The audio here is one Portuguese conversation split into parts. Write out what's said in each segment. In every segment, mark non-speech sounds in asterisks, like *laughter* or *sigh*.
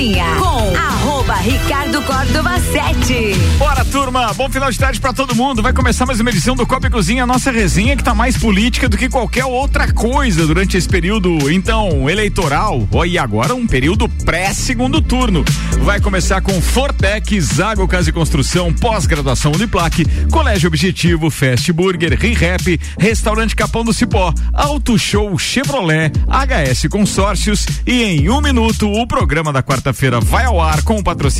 Cozinha com Ricardo Córdova 7. Bora, turma. Bom final de tarde pra todo mundo. Vai começar mais uma edição do Copa e Cozinha, a nossa resenha que tá mais política do que qualquer outra coisa durante esse período, então, eleitoral. Oh, e agora um período pré-segundo turno. Vai começar com Fortec, Zago Casa e Construção, pós-graduação Uniplaque, Colégio Objetivo, Fast Burger, ReHap, Restaurante Capão do Cipó, Auto Show Chevrolet, HS Consórcios e em um minuto o programa da quarta-feira vai ao ar com o patrocínio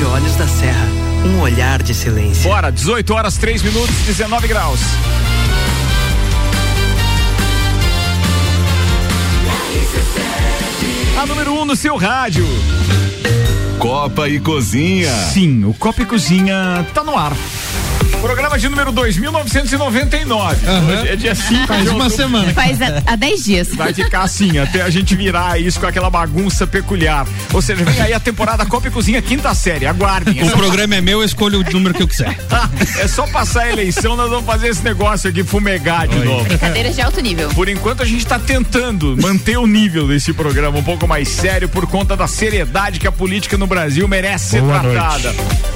de Olhos da Serra. Um olhar de silêncio. Bora, 18 horas, 3 minutos, 19 graus. A número 1 um no seu rádio. Copa e Cozinha. Sim, o Copa e Cozinha tá no ar. Programa de número 2999. Hoje é dia 5 Faz de uma outubro. semana. Faz há 10 dias. Vai ficar assim, até a gente virar isso com aquela bagunça peculiar. Ou seja, vem aí a temporada Copa e Cozinha quinta série. Aguardem. É O programa é meu, eu escolho o número que eu quiser. *laughs* é só passar a eleição, nós vamos fazer esse negócio aqui fumegar de novo. Brincadeiras de alto nível. Por enquanto a gente está tentando manter o nível desse programa um pouco mais sério por conta da seriedade que a política no Brasil merece ser Boa tratada.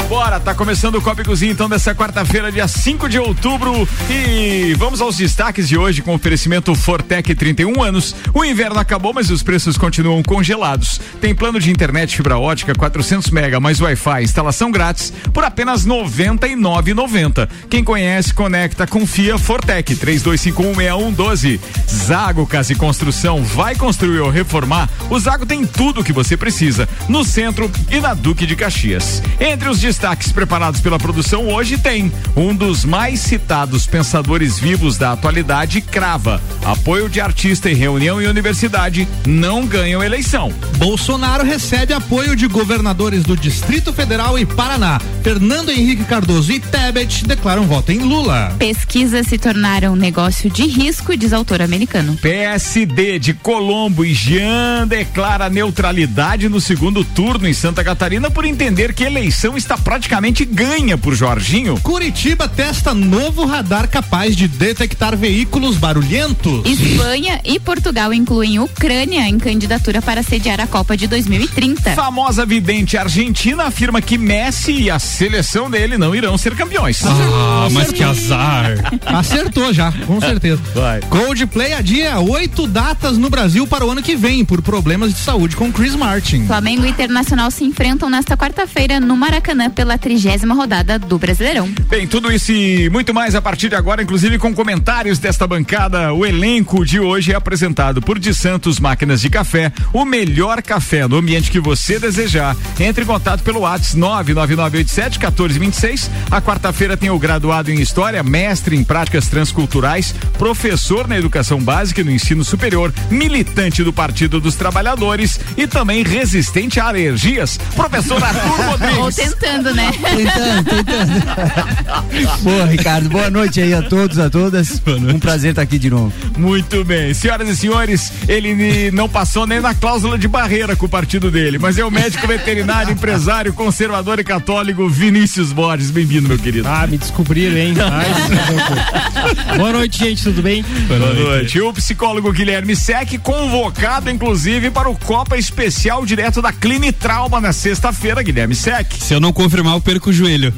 Bora, tá começando o Copa e Cozinha então dessa quarta-feira, dia 5 de outubro e vamos aos destaques de hoje com oferecimento Fortec 31 anos. O inverno acabou, mas os preços continuam congelados. Tem plano de internet fibra ótica 400 mega mais Wi-Fi, instalação grátis por apenas 99,90. Quem conhece, conecta, confia Fortec 32516112. Zago Casa e Construção vai construir ou reformar. O Zago tem tudo o que você precisa no centro e na Duque de Caxias. Entre os destaques preparados pela produção hoje tem um dos mais citados pensadores vivos da atualidade crava apoio de artista em reunião e universidade não ganham eleição. Bolsonaro recebe apoio de governadores do Distrito Federal e Paraná. Fernando Henrique Cardoso e Tebet declaram voto em Lula. Pesquisas se tornaram negócio de risco, diz autor americano. PSD de Colombo e Jean declara neutralidade no segundo turno em Santa Catarina por entender que a eleição está praticamente ganha por Jorginho. Curitiba testa novo radar capaz de detectar veículos barulhentos. Espanha e Portugal incluem Ucrânia em candidatura para sediar a Copa de 2030. Famosa vidente argentina afirma que Messi e a seleção dele não irão ser campeões. Ah, mas que azar. Acertou já, com certeza. Vai. Coldplay adia oito datas no Brasil para o ano que vem por problemas de saúde com Chris Martin. Flamengo e Internacional se enfrentam nesta quarta-feira no Maracanã pela trigésima rodada do Brasileirão. Bem, tudo isso e muito mais a partir de agora, inclusive com comentários desta bancada. O elenco de hoje é apresentado por De Santos Máquinas de Café, o melhor café no ambiente que você desejar. Entre em contato pelo WhatsApp 99987 1426. A quarta-feira tem o graduado em História, mestre em Práticas Transculturais, professor na Educação Básica e no Ensino Superior, militante do Partido dos Trabalhadores e também resistente a alergias, professor Arthur *laughs* Ou Rodrigues. tentando, né? Tentando, tentando. *laughs* Boa, Ricardo. Boa noite aí a todos, a todas. *laughs* Um prazer estar aqui de novo. Muito bem. Senhoras e senhores, ele não passou nem na cláusula de barreira com o partido dele, mas é o médico veterinário, *laughs* empresário, conservador e católico Vinícius Borges. Bem-vindo, meu querido. Ah, me descobriram, hein? *laughs* Mas- Boa noite, gente, tudo bem? Boa noite. E o psicólogo Guilherme Sec, convocado inclusive para o Copa Especial direto da Clinitrauma na sexta-feira, Guilherme Sec. Se eu não confirmar, eu perco o joelho.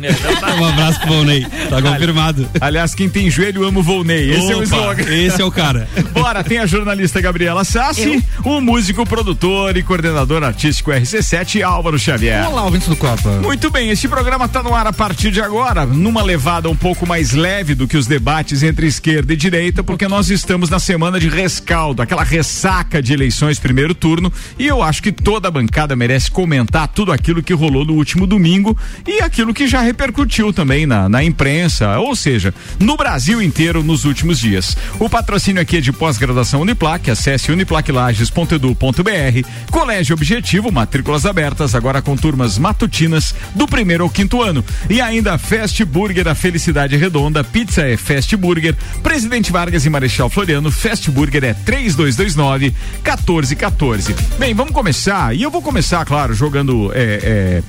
um abraço pro Volney. Tá confirmado. Aliás, quem tem joelho ama o Volney. Esse é o Opa, slogan. Esse é o cara. *laughs* Bora, tem a jornalista Gabriela Sassi, o músico, produtor e coordenador artístico RC7, Álvaro Xavier. Olá, ouvintes do Copa. Muito bem, este programa está no ar a partir de agora, numa levada um pouco mais leve do que os debates entre esquerda e direita, porque nós estamos na semana de rescaldo, aquela ressaca de eleições primeiro turno, e eu acho que toda a bancada merece comentar tudo aquilo que rolou no último domingo e aquilo que já repercutiu também na, na imprensa, ou seja, no Brasil inteiro nos últimos dias. O patrocínio aqui é de pós-graduação Uniplac, acesse uniplaclages.edu.br, Colégio Objetivo, matrículas abertas, agora com turmas matutinas do primeiro ao quinto ano. E ainda Fast Burger, a felicidade redonda, pizza é Fast Burger, Presidente Vargas e Marechal Floriano, Fast Burger é 3229 1414. Bem, vamos começar, e eu vou começar, claro, jogando é, é,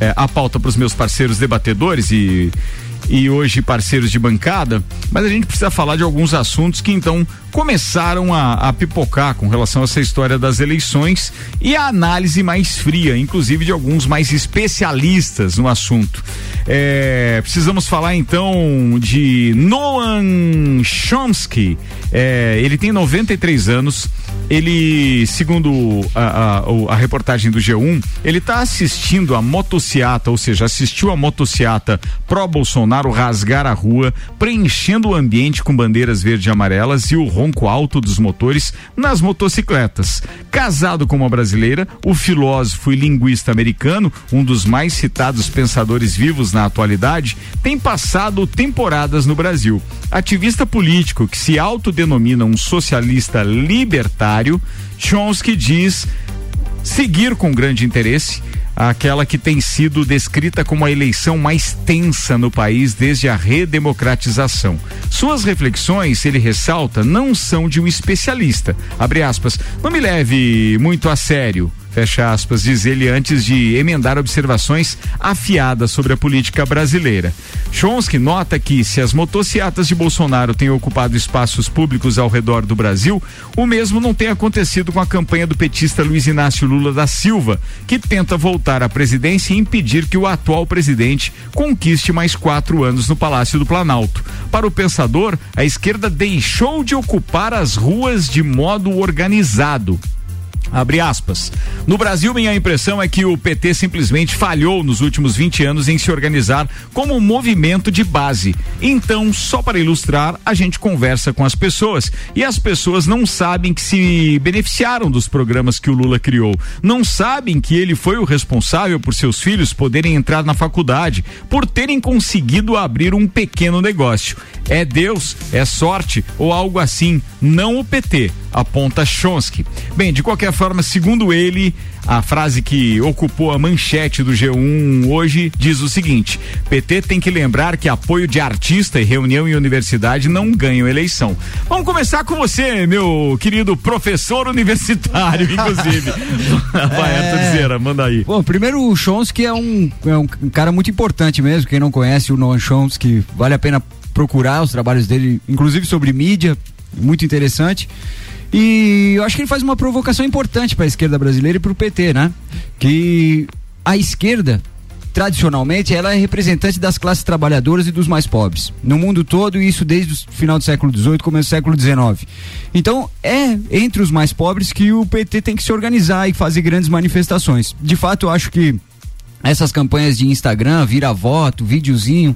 é, a pauta para os meus parceiros debatedores e e hoje parceiros de bancada, mas a gente precisa falar de alguns assuntos que então começaram a, a, pipocar com relação a essa história das eleições e a análise mais fria, inclusive de alguns mais especialistas no assunto. É, precisamos falar então de Noam Chomsky. É, ele tem 93 anos. Ele, segundo a, a, a reportagem do G1, ele está assistindo a motociata, ou seja, assistiu a motociata pró-Bolsonaro rasgar a rua, preenchendo o ambiente com bandeiras verde e amarelas e o ronco alto dos motores nas motocicletas. Casado com uma brasileira, o filósofo e linguista americano, um dos mais citados pensadores vivos na atualidade, tem passado temporadas no Brasil. Ativista político que se autodenomina um socialista libertário, Chomsky diz seguir com grande interesse aquela que tem sido descrita como a eleição mais tensa no país desde a redemocratização. Suas reflexões, ele ressalta, não são de um especialista. Abre aspas, não me leve muito a sério fecha aspas, diz ele antes de emendar observações afiadas sobre a política brasileira. Chomsky nota que se as motocicletas de Bolsonaro têm ocupado espaços públicos ao redor do Brasil, o mesmo não tem acontecido com a campanha do petista Luiz Inácio Lula da Silva, que tenta voltar à presidência e impedir que o atual presidente conquiste mais quatro anos no Palácio do Planalto. Para o pensador, a esquerda deixou de ocupar as ruas de modo organizado. Abre aspas. No Brasil, minha impressão é que o PT simplesmente falhou nos últimos 20 anos em se organizar como um movimento de base. Então, só para ilustrar, a gente conversa com as pessoas e as pessoas não sabem que se beneficiaram dos programas que o Lula criou. Não sabem que ele foi o responsável por seus filhos poderem entrar na faculdade, por terem conseguido abrir um pequeno negócio. É Deus, é sorte ou algo assim, não o PT, aponta Chomsky. Bem, de qualquer forma, segundo ele, a frase que ocupou a manchete do G1 hoje diz o seguinte: PT tem que lembrar que apoio de artista e reunião em universidade não ganham eleição. Vamos começar com você, meu querido professor universitário, *laughs* inclusive. Vai, Arthur Zera, manda aí. Bom, primeiro o Chomsky é um, é um cara muito importante mesmo. Quem não conhece o Noam Chomsky, vale a pena procurar os trabalhos dele, inclusive sobre mídia, muito interessante. E eu acho que ele faz uma provocação importante para a esquerda brasileira e para o PT, né? Que a esquerda tradicionalmente ela é representante das classes trabalhadoras e dos mais pobres no mundo todo isso desde o final do século XVIII começo do século XIX então é entre os mais pobres que o PT tem que se organizar e fazer grandes manifestações de fato eu acho que essas campanhas de Instagram, vira voto, videozinho,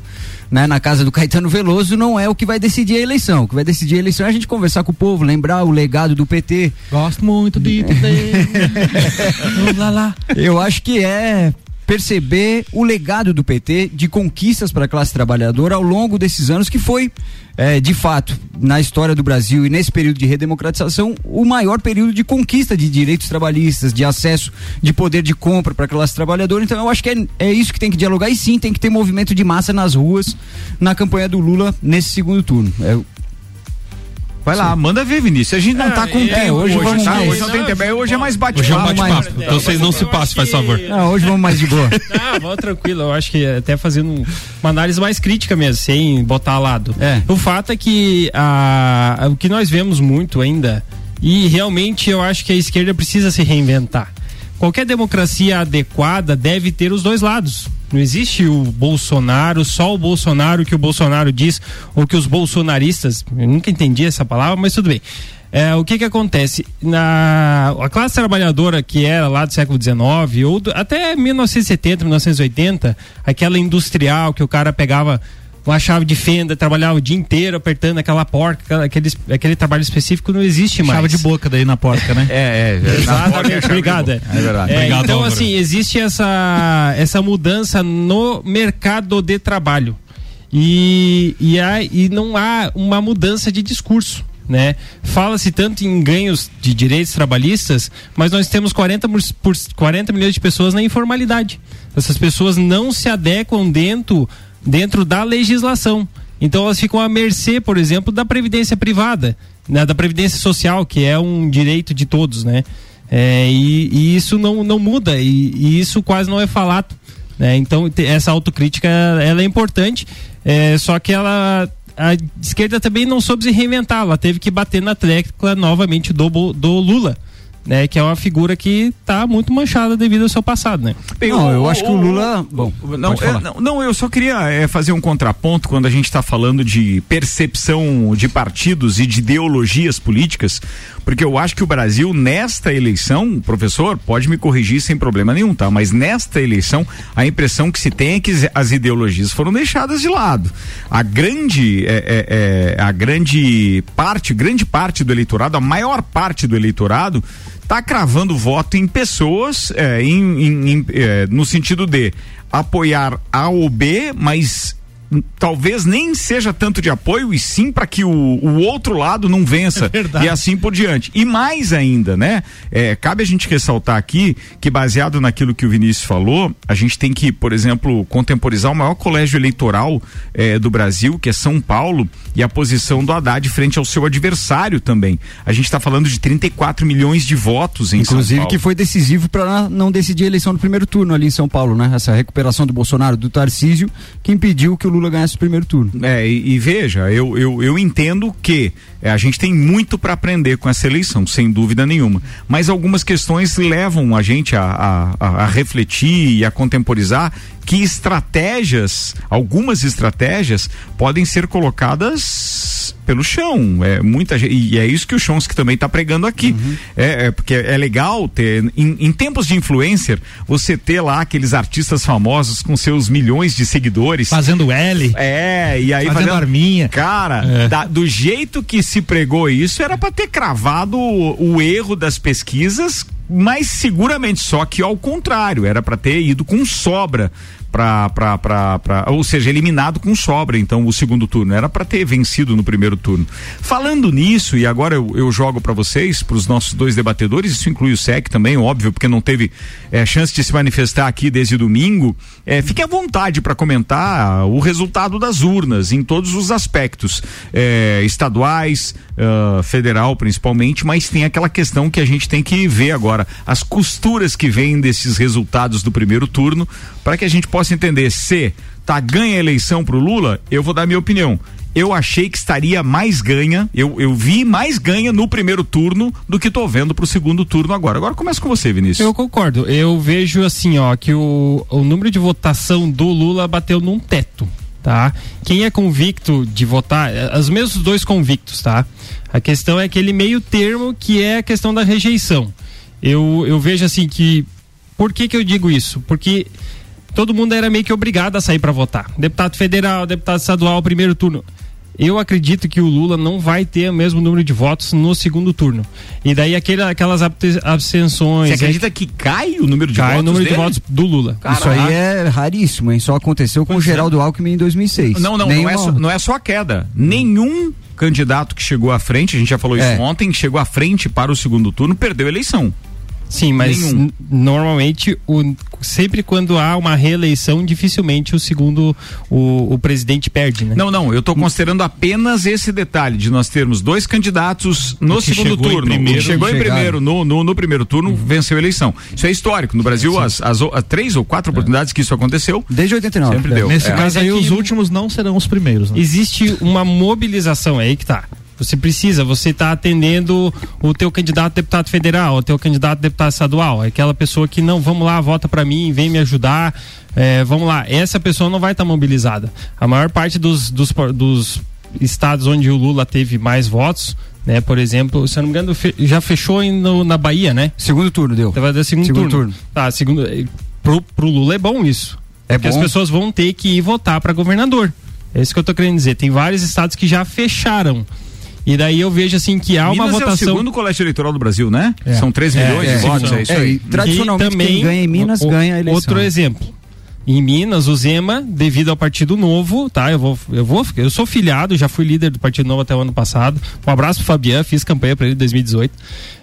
né, na casa do Caetano Veloso não é o que vai decidir a eleição. O que vai decidir a eleição é a gente conversar com o povo, lembrar o legado do PT. Gosto muito de *laughs* lá, lá. Eu acho que é perceber o legado do PT de conquistas para a classe trabalhadora ao longo desses anos, que foi, é, de fato, na história do Brasil e nesse período de redemocratização, o maior período de conquista de direitos trabalhistas, de acesso de poder de compra para a classe trabalhadora. Então, eu acho que é, é isso que tem que dialogar e sim, tem que ter movimento de massa nas ruas na campanha do Lula nesse segundo turno. É, Vai lá, manda ver, Vinícius. A gente não É, tá com é, tempo hoje hoje, vamos tá? mais. Hoje não tem tempo. Hoje é mais Hoje é um bate-papo. bate-papo. mas- Então vocês não se passem, faz favor. não, hoje vamos mais de boa. *laughs* Ah, vamos tranquilo. Eu acho que até fazendo uma análise mais crítica mesmo, sem botar a lado. É. O fato é que a, o que nós vemos muito ainda, e realmente eu acho que a esquerda precisa se reinventar. Qualquer democracia adequada deve ter os dois lados. Não existe o Bolsonaro, só o Bolsonaro que o Bolsonaro diz, ou que os bolsonaristas, eu nunca entendi essa palavra, mas tudo bem. É, o que que acontece? Na, a classe trabalhadora que era lá do século XIX, ou do, até 1970, 1980, aquela industrial que o cara pegava uma chave de fenda, trabalhava o dia inteiro apertando aquela porta, aquele, aquele trabalho específico não existe mais. Chave de boca daí na porta, né? É, é. *laughs* Exatamente, obrigado. É, É verdade. É, Obrigado, então, Álvaro. assim, existe essa, essa mudança no mercado de trabalho. E, e, há, e não há uma mudança de discurso. Né? Fala-se tanto em ganhos de direitos trabalhistas, mas nós temos 40, por, por 40 milhões de pessoas na informalidade. Essas pessoas não se adequam dentro, dentro da legislação. Então elas ficam à mercê, por exemplo, da previdência privada, né? da previdência social, que é um direito de todos, né? É, e, e isso não, não muda e, e isso quase não é falado. Né? Então essa autocrítica ela é importante, é, só que ela a esquerda também não soube se reinventar, ela teve que bater na tecla novamente do, do Lula. Né, que é uma figura que está muito manchada devido ao seu passado, né? Bem, Não, o- eu acho que o Lula. Bom, Não, pode é, não, eu só queria é, fazer um contraponto quando a gente está falando de percepção de partidos e de ideologias políticas, porque eu acho que o Brasil, nesta eleição, professor, pode me corrigir sem problema nenhum, tá? Mas nesta eleição, a impressão que se tem é que as ideologias foram deixadas de lado. A grande, é, é, é, a grande parte, grande parte do eleitorado, a maior parte do eleitorado, está cravando voto em pessoas é, em- em- em, é, no sentido de apoiar A ou B, mas talvez nem seja tanto de apoio e sim para que o, o outro lado não vença verdade. e assim por diante. E mais ainda, né? É, cabe a gente ressaltar aqui que baseado naquilo que o Vinícius falou, a gente tem que, por exemplo, contemporizar o maior colégio eleitoral é, do Brasil, que é São Paulo, e a posição do Haddad frente ao seu adversário também. A gente está falando de 34 milhões de votos em São Inclusive Paulo. que foi decisivo para não decidir a eleição no primeiro turno ali em São Paulo, né? Essa recuperação do Bolsonaro, do Tarcísio, que impediu que o Lula ganhasse o primeiro turno. É, e, e veja, eu, eu, eu entendo que é, a gente tem muito para aprender com essa eleição, sem dúvida nenhuma. Mas algumas questões levam a gente a, a, a- refletir e a contemporizar que estratégias, algumas estratégias, podem ser colocadas pelo chão. É, muita, e é isso que o Chomsky também está pregando aqui. É, é porque é legal ter, em, em tempos de influencer, você ter lá aqueles artistas famosos com seus milhões de seguidores. Fazendo É, e aí Fazendo arminha. Cara, É. da- do jeito que se pregou isso, era para ter cravado o, o erro das pesquisas, mas seguramente só que ao contrário, era para ter ido com sobra. Pra- ou seja, eliminado com sobra, então, o segundo turno. Era para ter vencido no primeiro turno. Falando nisso, e agora eu, eu jogo para vocês, para os nossos dois debatedores, isso inclui o SEC também, óbvio, porque não teve eh, chance de se manifestar aqui desde domingo. Eh, fique à vontade para comentar o resultado das urnas em todos os aspectos, eh, estaduais, ah, federal principalmente, mas tem aquela questão que a gente tem que ver agora, as costuras que vêm desses resultados do primeiro turno, para que a gente possa entender se tá ganha a eleição pro Lula, eu vou dar minha opinião. Eu achei que estaria mais ganha, eu, eu vi mais ganha no primeiro turno do que tô vendo pro segundo turno agora. Agora começa com você, Vinícius. Eu concordo. Eu vejo assim, ó, que o, o número de votação do Lula bateu num teto, tá? Quem é convicto de votar, eh, os mesmos dois convictos, tá? A questão é aquele meio termo que é a questão da rejeição. Eu, eu vejo assim que. Por que que eu digo isso? Porque todo mundo era meio que obrigado a sair para votar. Deputado federal, deputado estadual, primeiro turno. Eu acredito que o Lula não vai ter o mesmo número de votos no segundo turno. E daí aquele, aquelas abstenções. Você acredita que cai o número de cai votos o número de dele? votos do Lula. Isso aí é raríssimo, hein? Só aconteceu com o Geraldo Alckmin em 2006. Não, não, não é, só, não é só a queda. Nenhum candidato que chegou à frente, a gente já falou isso É. ontem, que chegou à frente para o segundo turno, perdeu a eleição. Sim, mas Nenhum. normalmente, o, sempre quando há uma reeleição, dificilmente o segundo, o, o presidente perde, né? Não, não, eu estou considerando apenas esse detalhe de nós termos dois candidatos no que segundo turno. primeiro, o que chegou em primeiro, no, no, no primeiro turno, venceu a eleição. Isso é histórico. No Brasil, as, as, as três ou quatro oportunidades que isso aconteceu, Desde 89. sempre deu. Nesse É. caso é aí, os últimos não serão os primeiros, né? Existe uma mobilização, é aí que tá. Você precisa, você está atendendo o teu candidato a deputado federal, o teu candidato a deputado estadual, aquela pessoa que não, vamos lá, vota para mim, vem me ajudar, é, vamos lá. Essa pessoa não vai estar tá mobilizada. A maior parte dos, dos, dos estados onde o Lula teve mais votos, né? Por exemplo, se eu não me engano, já fechou no, na Bahia, né? Segundo turno deu. Vai dar segundo, segundo turno. turno. Tá, segundo. Pro, pro Lula é bom isso. É porque bom. as pessoas vão ter que ir votar para governador. É isso que eu tô querendo dizer. Tem vários estados que já fecharam. E daí eu vejo assim que há Minas uma votação. É o segundo colégio eleitoral do Brasil, né? É. São 3 milhões é, de votos, é isso aí. tradicionalmente, também, quem ganha em Minas o, ganha a eleição. Outro exemplo. Em Minas, o Zema, devido ao Partido Novo, tá? Eu vou, eu vou, eu sou filiado, já fui líder do Partido Novo até o ano passado. Um abraço pro Fabiano, fiz campanha para ele em 2018.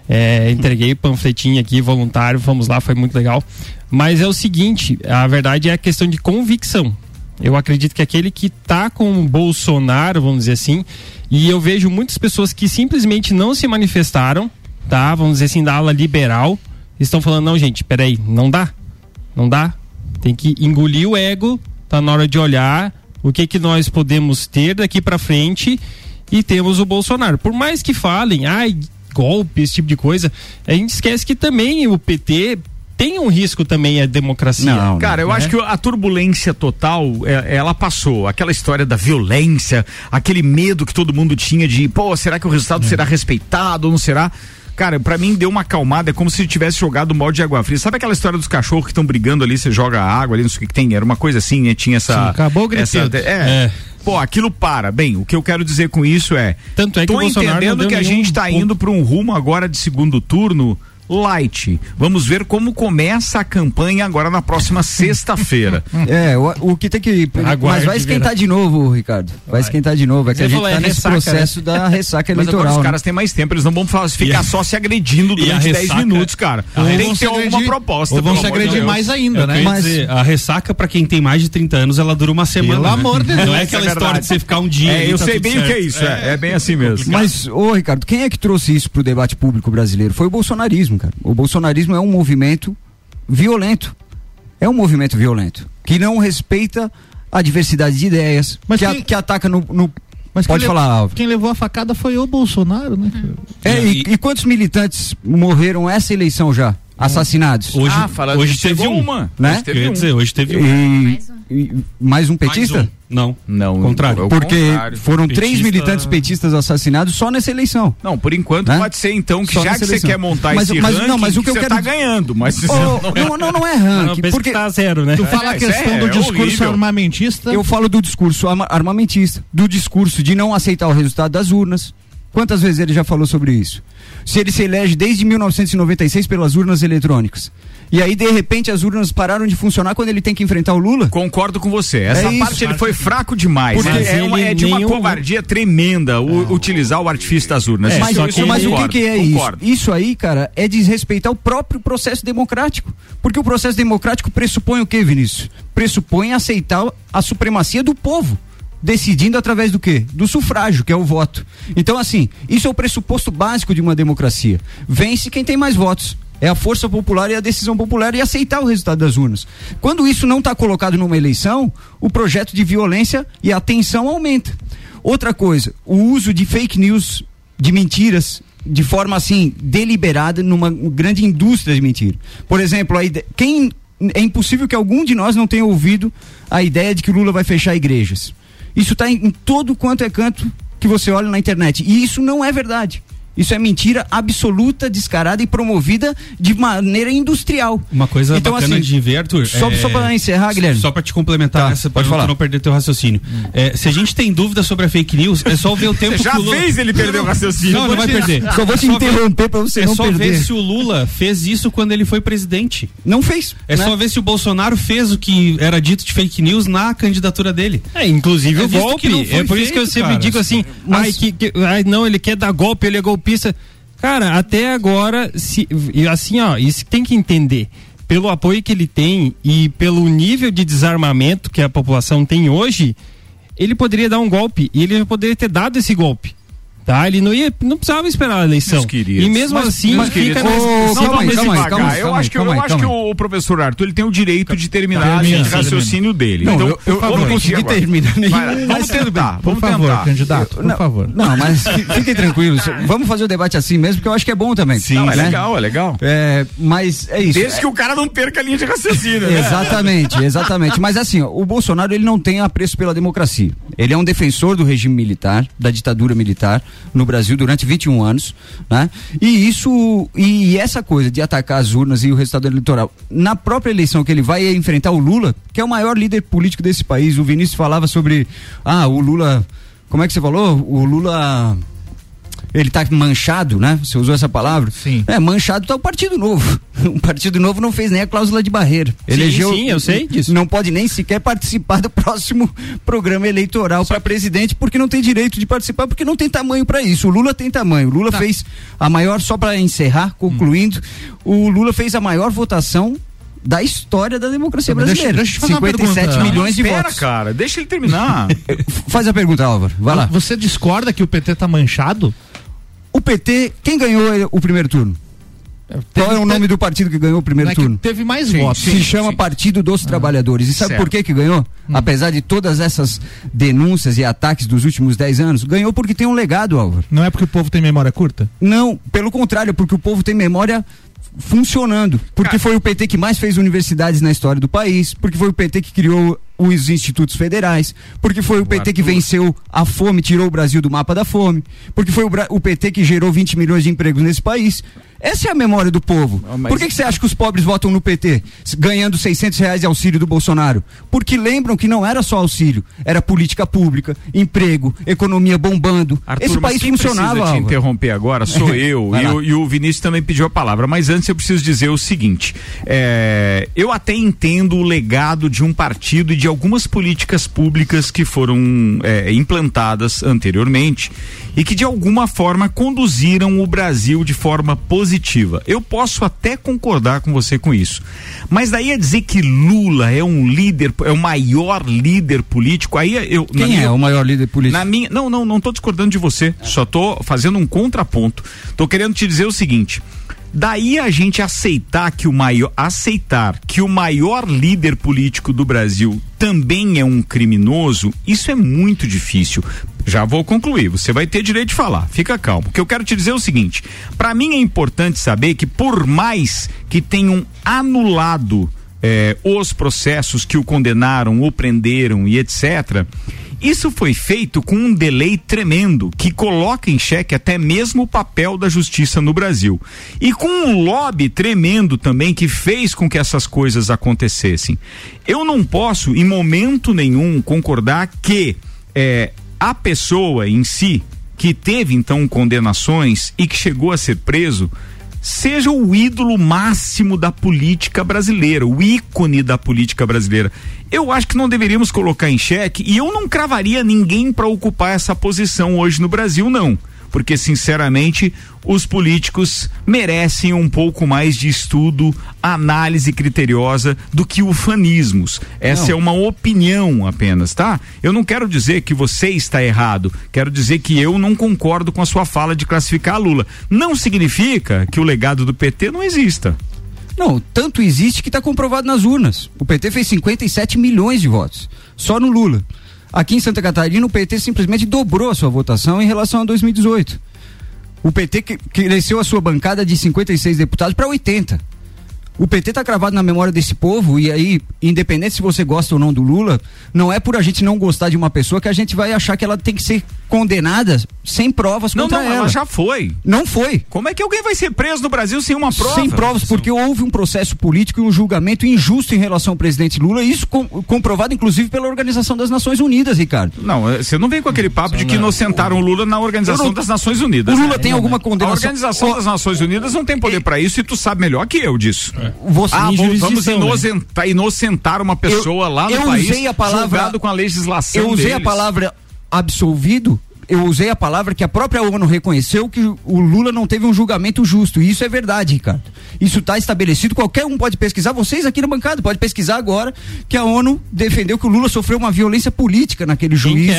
É, entreguei panfletinho aqui, voluntário, vamos lá, foi muito legal. Mas é o seguinte, a verdade é a questão de convicção. Eu acredito que aquele que tá com o Bolsonaro, vamos dizer assim, e eu vejo muitas pessoas que simplesmente não se manifestaram, tá? Vamos dizer assim, da ala liberal, estão falando, não, gente, peraí, não dá. Não dá. Tem que engolir o ego, tá na hora de olhar o que que nós podemos ter daqui para frente e temos o Bolsonaro. Por mais que falem, ai, golpe, esse tipo de coisa, a gente esquece que também o PT tem um risco também a democracia. Não, cara, eu né? acho que a turbulência total, é, ela passou. Aquela história da violência, aquele medo que todo mundo tinha de, pô, será que o resultado é. será respeitado ou não será? Cara, para mim deu uma acalmada, é como se tivesse jogado molde de água fria. Sabe aquela história dos cachorros que estão brigando ali, você joga água ali, não sei o que, que tem? Era uma coisa assim, né? Tinha essa. Sim, acabou o essa, é, é. Pô, aquilo para. Bem, o que eu quero dizer com isso é. Tanto é que tô entendendo que a gente está indo para um rumo agora de segundo turno light. Vamos ver como começa a campanha agora na próxima sexta-feira. *laughs* É, o, o, que tem que. Aguarde mas vai esquentar de novo, Ricardo. Vai, vai. esquentar de novo. É que a gente tá é nesse ressaca, processo né? da *laughs* ressaca eleitoral. Mas agora os né? caras têm mais tempo, eles não vão ficar só se agredindo durante 10 minutos, cara. Tem que ter alguma proposta. Ou vão se agredir mais ainda, né? Mas dizer, a ressaca, pra quem tem mais de 30 anos, ela dura uma semana. Pelo né? amor de Deus. Não é aquela é história de você ficar um dia. É, eu tá sei bem o que é isso. É, é bem assim mesmo. Mas, ô, Ricardo, quem é que trouxe isso pro debate público brasileiro? Foi o bolsonarismo, cara. O bolsonarismo é um movimento violento. É um movimento violento. Que não respeita a diversidade de ideias, Mas que, quem... a, que ataca no, no mas Pode falar, Alves. Quem levou a facada foi o Bolsonaro, né? É, e, e, quantos militantes morreram essa eleição já? Assassinados? Hoje, ah, hoje teve uma. Né? Hoje teve, um. dizer, hoje teve um. E, e, mais um petista? Mais um. Não. Não. Contrário. Porque contrário. foram Petista... três militantes petistas assassinados só nessa eleição. Não, por enquanto né? pode ser então que só já que você quer montar mas, esse mas, ranking, não, mas o que, eu quero tá ganhando, mas oh, não, não, não é ranking, não, porque tá zero, né? Tu fala é, a questão é, do discurso é armamentista. Eu falo do discurso armamentista, do discurso de não aceitar o resultado das urnas. Quantas vezes ele já falou sobre isso? Se ele se elege desde 1996 pelas urnas eletrônicas e aí, de repente, as urnas pararam de funcionar quando ele tem que enfrentar o Lula? Concordo com você. Essa é parte isso, ele foi fraco demais. Porque é, uma, é, de uma covardia tremenda o, utilizar o artifício das urnas. É, mas, isso, mas o que, que, é concordo. isso? Isso aí, cara, é desrespeitar o próprio processo democrático. Porque o processo democrático pressupõe o que, Vinícius? Pressupõe aceitar a supremacia do povo decidindo através do quê? Do sufrágio, que é o voto. Então, assim, isso é o pressuposto básico de uma democracia. Vence quem tem mais votos. É a força popular e a decisão popular e aceitar o resultado das urnas. Quando isso não está colocado numa eleição, o projeto de violência e a tensão aumenta. Outra coisa, o uso de fake news, de mentiras, de forma assim, deliberada, numa grande indústria de mentira. Por exemplo, a ideia, quem é impossível que algum de nós não tenha ouvido a ideia de que Lula vai fechar igrejas. Isso está em, em todo quanto é canto que você olha na internet. E isso não é verdade. Isso é mentira absoluta, descarada e promovida de maneira industrial. Uma coisa então, bacana assim, de ver, Arthur. Só, é... só para encerrar, Guilherme. Só para te complementar, tá, essa, pode falar. não perder teu raciocínio. Hum. É, se a gente tem dúvida sobre a fake news, é só ver o tempo você já que o Lula... fez ele perder o raciocínio. Não, não vai perder. Só vou te é interromper para você é não perder. É só ver se o Lula fez isso quando ele foi presidente. Não fez. É né? só ver se o Bolsonaro fez o que era dito de fake news na candidatura dele. É, inclusive é o golpe. É por feito, isso que eu sempre cara. digo assim, mas... ai, que, que, ai, não, ele quer dar golpe, ele é golpista. Cara, até agora, se, assim, ó, isso tem que entender. Pelo apoio que ele tem e pelo nível de desarmamento que a população tem hoje, ele poderia dar um golpe e ele poderia ter dado esse golpe. Tá? Ele não ia, não precisava esperar a eleição. E mesmo Mas- assim, meus fica nesse- não calma aí, calma aí, calma aí, eu acho que, eu acho que o professor Arthur ele tem o direito de terminar a Termina, termina. raciocínio dele. Não, então, eu- eu- eu não conseguir consegui terminar nenhum, Vamos mas tentar, Por vamos favor, tentar. candidato, por Não, favor. Não, mas fi- *laughs* fiquem tranquilos. Vamos fazer o debate assim mesmo, porque eu acho que é bom também. Sim, é né? legal, é legal. É, mas é isso. Desde que o cara não perca a linha de raciocínio, né? Exatamente, exatamente. Mas assim, ó, o Bolsonaro ele não tem apreço pela democracia. Ele é um defensor do regime militar, da ditadura militar no Brasil durante 21 anos, né? E isso e essa coisa de atacar as urnas e o resultado eleitoral na própria eleição que ele vai enfrentar o Lula, que é o maior líder político desse país. O Vinícius falava sobre ah, o Lula, como é que você falou? O Lula ele tá manchado, né? Você usou essa palavra? Sim. É, manchado tá o Partido Novo. *laughs* O Partido Novo não fez nem a cláusula de barreira. Elegeu, sim, eu sei disso. Não pode nem sequer participar do próximo *laughs* programa eleitoral para presidente porque não tem direito de participar, porque não tem tamanho para isso. O Lula tem tamanho. O Lula fez a maior, só para encerrar, concluindo, o Lula fez a maior votação da história da democracia Mas deixa- brasileira. deixa uma 57 pergunta. milhões de Espera, votos. cara, deixa ele terminar. *laughs* Faz a pergunta, Álvaro. Vai lá. Você discorda que o PT tá manchado? O PT, quem ganhou o primeiro turno? Qual é o nome do partido que ganhou o primeiro é turno? teve mais Sim, votos. se chama sim. Partido dos Trabalhadores. E sabe Certo. por que que ganhou? Apesar de todas essas denúncias e ataques dos últimos 10 anos, ganhou porque tem um legado, Álvaro. Não é porque o povo tem memória curta? Não, pelo contrário, porque o povo tem memória funcionando. Porque Cara. foi o PT que mais fez universidades na história do país, porque foi o PT que criou os institutos federais, porque foi o PT que venceu a fome, tirou o Brasil do mapa da fome, porque foi o, o PT que gerou 20 milhões de empregos nesse país. Essa é a memória do povo. Mas- Por que, você acha que os pobres votam no PT, ganhando 600 reais de auxílio do Bolsonaro? Porque lembram que não era só auxílio, era política pública, emprego, economia bombando. Arthur, Esse país quem funcionava. precisa te interromper agora sou *laughs* eu e o, e o Vinícius também pediu a palavra. Mas antes eu preciso dizer o seguinte: é, eu até entendo o legado de um partido e de algumas políticas públicas que foram é, implantadas anteriormente e que de alguma forma conduziram o Brasil de forma positiva. Eu posso até concordar com você com isso. Mas daí a dizer que Lula é um líder, é o maior líder político, aí eu. na Quem minha é o maior líder político? na minha, não, não, não tô discordando de você. Só tô fazendo um contraponto. Tô querendo te dizer o seguinte. Daí a gente aceitar que o maior aceitar que o maior líder político do Brasil também é um criminoso, isso é muito difícil. Já vou concluir, você vai ter direito de falar. Fica calmo. O que eu quero te dizer é o seguinte: para mim é importante saber que por mais que tenham anulado eh, os processos que o condenaram, o prenderam e etc. Isso foi feito com um delay tremendo que coloca em xeque até mesmo o papel da justiça no Brasil. E com um lobby tremendo também que fez com que essas coisas acontecessem. Eu não posso, em momento nenhum, concordar que eh, a pessoa em si, que teve então condenações e que chegou a ser preso, seja o ídolo máximo da política brasileira, o ícone da política brasileira. Eu acho que não deveríamos colocar em xeque e eu não cravaria ninguém para ocupar essa posição hoje no Brasil, não. Porque, sinceramente, os políticos merecem um pouco mais de estudo, análise criteriosa do que ufanismos. Essa Não. é uma opinião apenas, tá? Eu não quero dizer que você está errado, quero dizer que eu não concordo com a sua fala de classificar Lula. Não significa que o legado do PT não exista. Não, tanto existe que está comprovado nas urnas. O PT fez 57 milhões de votos, só no Lula. Aqui em Santa Catarina, o PT simplesmente dobrou a sua votação em relação a 2018. O PT cresceu a sua bancada de 56 deputados para 80. O PT está cravado na memória desse povo e aí, independente se você gosta ou não do Lula, não é por a gente não gostar de uma pessoa que a gente vai achar que ela tem que ser condenada sem provas Não, contra não, ela. ela já foi. Não foi. Como é que alguém vai ser preso no Brasil sem uma prova? Sem provas, porque houve um processo político e um julgamento injusto em relação ao presidente Lula, isso com- comprovado inclusive pela Organização das Nações Unidas, Ricardo. Não, eh, você não vem com aquele papo de que inocentaram o Lula na Organização Eu não- das Nações Unidas. O Lula né? tem alguma A condenação? Organização Ó, das Nações Unidas não tem poder pra isso e tu sabe melhor que eu disso. Você, Ah, bom, vamos jurisdição, né? inocentar, inocentar uma pessoa lá no eu país usei a palavra- julgado com a legislação eu usei a deles. palavra absolvido eu usei a palavra que a própria ONU reconheceu que o Lula não teve um julgamento justo. E isso é verdade, Ricardo. Isso está estabelecido. Qualquer um pode pesquisar. Vocês aqui na bancada pode pesquisar agora que a ONU defendeu que o Lula sofreu uma violência política naquele juízo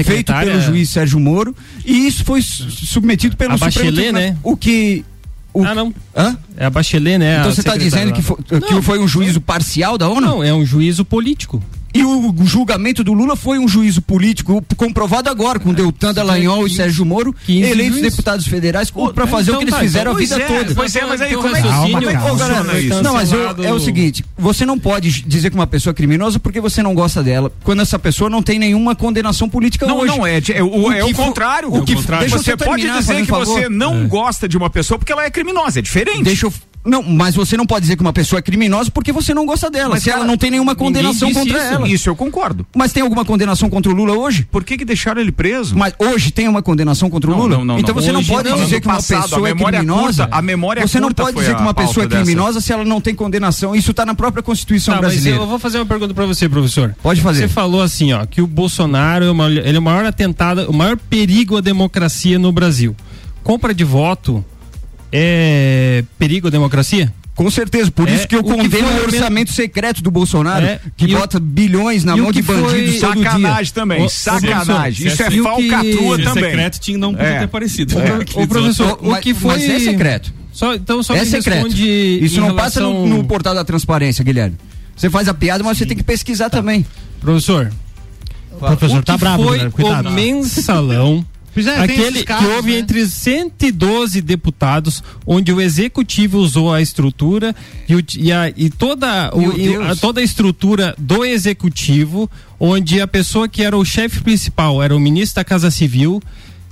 é feito pelo juiz Sérgio Moro. E isso foi su- submetido pelo A Supremo Bachelet, Tribunal. né? O que. O, Ah, não. Hã? É a Bachelet, né? Então você está dizendo que foi, que foi um juízo parcial da ONU? Não, é um juízo político. E o julgamento do Lula foi um juízo político, comprovado agora, com Deltan Dallagnol e Sérgio Moro, 15 eleitos deputados federais, para fazer o então que eles tá, fizeram então a vida Pois é, toda. pois é, mas aí como é que é que Ô, funciona galera, isso? Não, mas eu- é o seguinte, você não pode dizer que uma pessoa é criminosa porque você não gosta dela, quando essa pessoa não tem nenhuma condenação política Não, hoje. não, é, é, o, é o que for- contrário. o que É o eu você pode terminar, dizer que favor. você não gosta de uma pessoa porque ela é criminosa, é diferente. Deixa eu não, mas você não pode dizer que uma pessoa é criminosa porque você não gosta dela, Mas se ela cara, não tem nenhuma condenação contra isso. ela. Isso eu concordo. Mas tem alguma condenação contra o Lula hoje? Por que que deixaram ele preso? Mas hoje tem uma condenação contra o Não, Lula? não, não, então não. você não Hoje pode não. dizer que uma passado, pessoa a é memória criminosa. curta- a memória você não curta pode dizer que uma pessoa é pauta dessa. criminosa se ela não tem condenação. Isso está na própria Constituição Tá, mas brasileira. eu vou fazer uma pergunta pra você, professor. Pode fazer. Você falou assim, ó, que o Bolsonaro é, uma- ele é o maior atentado, o maior perigo à democracia no Brasil. Compra de voto é perigo à democracia? Com certeza, por É, isso que eu o foi o orçamento secreto do Bolsonaro, É, que e o- bota bilhões na o mão de bandidos todo Sacanagem dia. também, ô, sacanagem. professor, Isso é o que- falcatrua se é também. secreto tinha não podia É. ter parecido. Ô, ô, professor, o Mas- que foi... Mas é secreto. Só, então só é secreto. Isso não passa no, relação- no portal da transparência, Guilherme. Você faz a piada, mas você tem que pesquisar também. Professor, Professor, o que tá bravo, foi galera, cuidado. o mensalão Pois é, aquele casos, que houve né? entre 112 deputados, onde o executivo usou a estrutura e, o- e a, e toda, o- e a- toda a estrutura do executivo, onde a pessoa que era o chefe principal era o ministro da Casa Civil,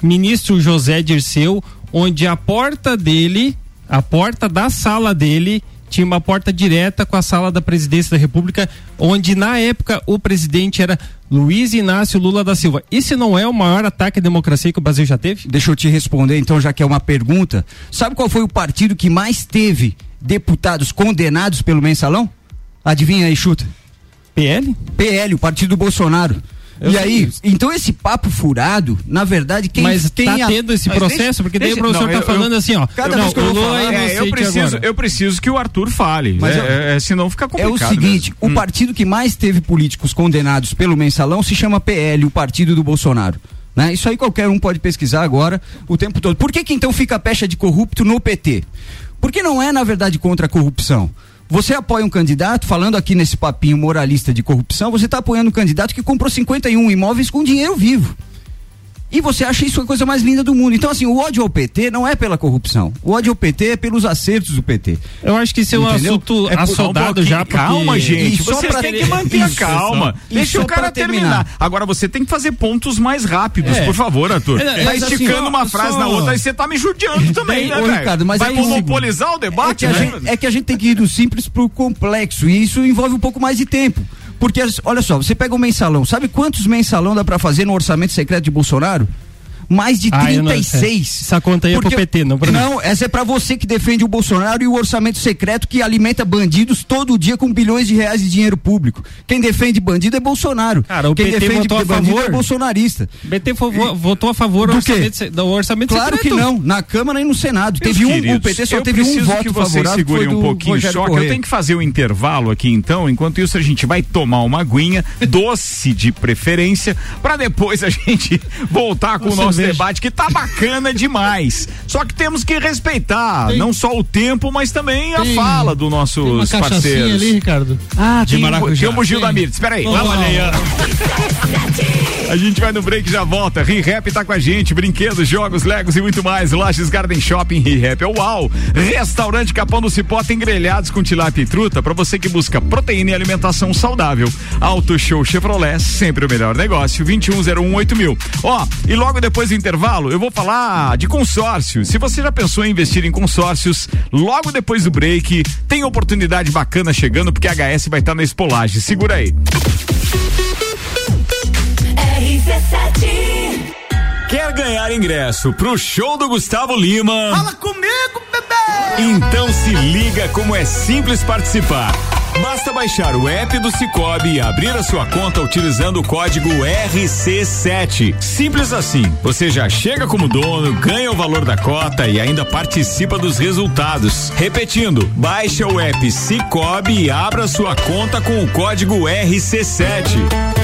ministro José Dirceu, onde a porta dele, a porta da sala dele, tinha uma porta direta com a sala da presidência da República, onde na época o presidente era Luiz Inácio Lula da Silva. Esse não é o maior ataque à democracia que o Brasil já teve? Deixa eu te responder, então, já que é uma pergunta. Sabe qual foi o partido que mais teve deputados condenados pelo mensalão? Adivinha aí, chuta. PL? PL, o partido do Bolsonaro. Eu e aí, disso. então esse papo furado, na verdade, quem Mas quem tá a- tendo esse Mas processo, deixa- porque daí deixa- o professor não, tá eu- falando eu- assim, ó. Cada não, vez que eu vou falar, é É, eu preciso, agora. eu preciso que o Arthur fale. Mas é, eu- é, senão fica É complicado. o seguinte, mesmo. o Hum. partido que mais teve políticos condenados pelo mensalão se chama PL, o partido do Bolsonaro. Né? Isso aí qualquer um pode pesquisar agora o tempo todo. Por que, que então fica a pecha de corrupto no PT? Porque não é, na verdade, contra a corrupção. Você apoia um candidato, falando aqui nesse papinho moralista de corrupção, você está apoiando um candidato que comprou 51 imóveis com dinheiro vivo. E você acha isso a coisa mais linda do mundo. Então, assim, o ódio ao PT não é pela corrupção. O ódio ao PT é pelos acertos do PT. Eu acho que isso é um Entendeu? assunto É por- assodado Um já. Porque... Calma, gente. E só Vocês pra têm ter- que manter a Isso, calma. só. Deixa E o cara terminar. terminar. Agora você tem que fazer pontos mais rápidos, É. por favor, Arthur. É, Vai mas assim, esticando só- uma frase só- na outra, aí você tá me judiando também, né, Ô? Ricardo, mas Vai aí- monopolizar o É debate, que, a né? gente, é que a gente tem que ir do simples pro complexo e isso envolve um pouco mais de tempo. Porque, olha só, você pega o mensalão, sabe quantos mensalão dá pra fazer no orçamento secreto de Bolsonaro? Mais de Ah, eu não- 36. Essa conta aí é pro PT, não pra mim. Não, essa é pra você que defende o Bolsonaro e o orçamento secreto que alimenta bandidos todo dia com bilhões de reais de dinheiro público. Quem defende bandido é Bolsonaro. Cara, o Quem PT defende votou a bandido favor. é bolsonarista. O PT favor- votou a favor Do orçamento, do orçamento Claro que secreto. não, na Câmara e no Senado. Meus teve um, queridos, o PT só teve um voto que vocês favorável. que foi segurem um do pouquinho Rogério só, que eu tenho que fazer o intervalo aqui então. Enquanto isso, a gente vai tomar uma aguinha, doce de preferência, pra depois a *laughs* gente voltar com o nosso cerveja. debate, que tá bacana demais. Só que temos que respeitar Tem- não só o tempo, mas também a Tem- fala dos Tem uma nossos cachaçinha parceiros. ali, Ricardo. Ah, De tem, maracujá. tem o bugio Tem. da Mirtz. Espera aí. Oh, ó. A gente vai no break e já volta. ReHap tá com a gente. Brinquedos, jogos, legos e muito mais. Lages Garden Shopping ReHap é uau. Restaurante Capão do Cipó tem grelhados com tilápia e truta para você que busca proteína e alimentação saudável. Auto Show Chevrolet, sempre o melhor negócio. 21018000. mil. Ó, e logo depois do intervalo eu vou falar de consórcios. Se você já pensou em investir em consórcios, logo depois do break tem oportunidade bacana chegando porque a HS vai estar na Espolagem. Segura aí. Quer ganhar ingresso pro show do Gustavo Lima? Fala comigo, bebê! Então se liga como é simples participar. Basta baixar o app do Cicobi e abrir a sua conta utilizando o código RC7. Simples assim. Você já chega como dono, ganha o valor da cota e ainda participa dos resultados. Repetindo, baixa o app Cicobi e abra sua conta com o código RC7.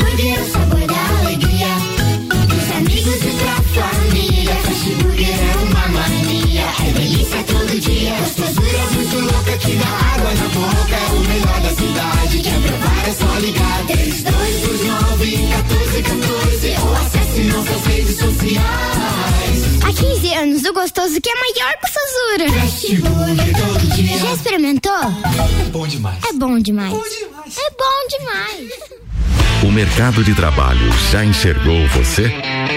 cidade. Quer provar é só ligar. 3229 1414 ou acesse nossas redes sociais. Há 15 anos, o gostoso que é maior que. Fast Burger todo dia. Já experimentou? É bom demais. É bom demais. É bom demais. O mercado de trabalho já enxergou você?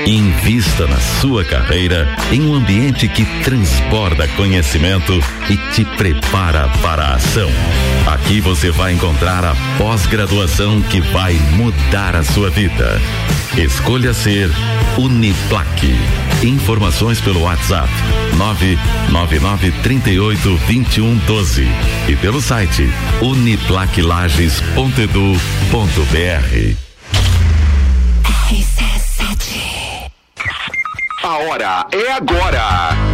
Invista na sua carreira em um ambiente que transborda conhecimento e te prepara para a ação. Aqui você vai encontrar a pós-graduação que vai mudar a sua vida. Escolha ser Uniplaque. Informações pelo WhatsApp 999 38 21 12 e pelo site uniplaquilages.edu.br. A hora é agora.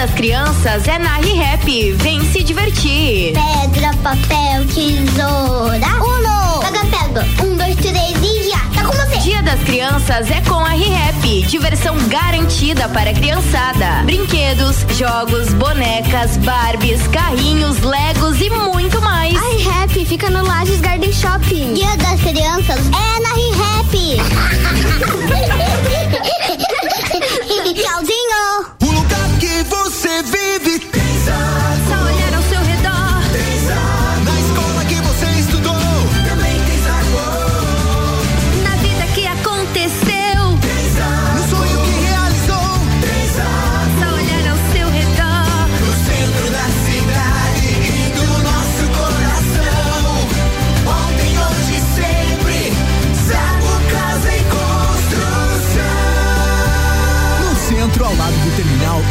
Das Crianças é na ReHap. Vem se divertir. Pedra, papel, tesoura. Uno. Pega, pega. Um, dois, três e já. Tá com você. Dia das Crianças é com a ReHap. Diversão garantida para a criançada. Brinquedos, jogos, bonecas, Barbies, carrinhos, Legos e muito mais. A ReHap fica no Lages Garden Shopping. Dia das Crianças é na ReHap. *laughs* Tchauzinho. Você vive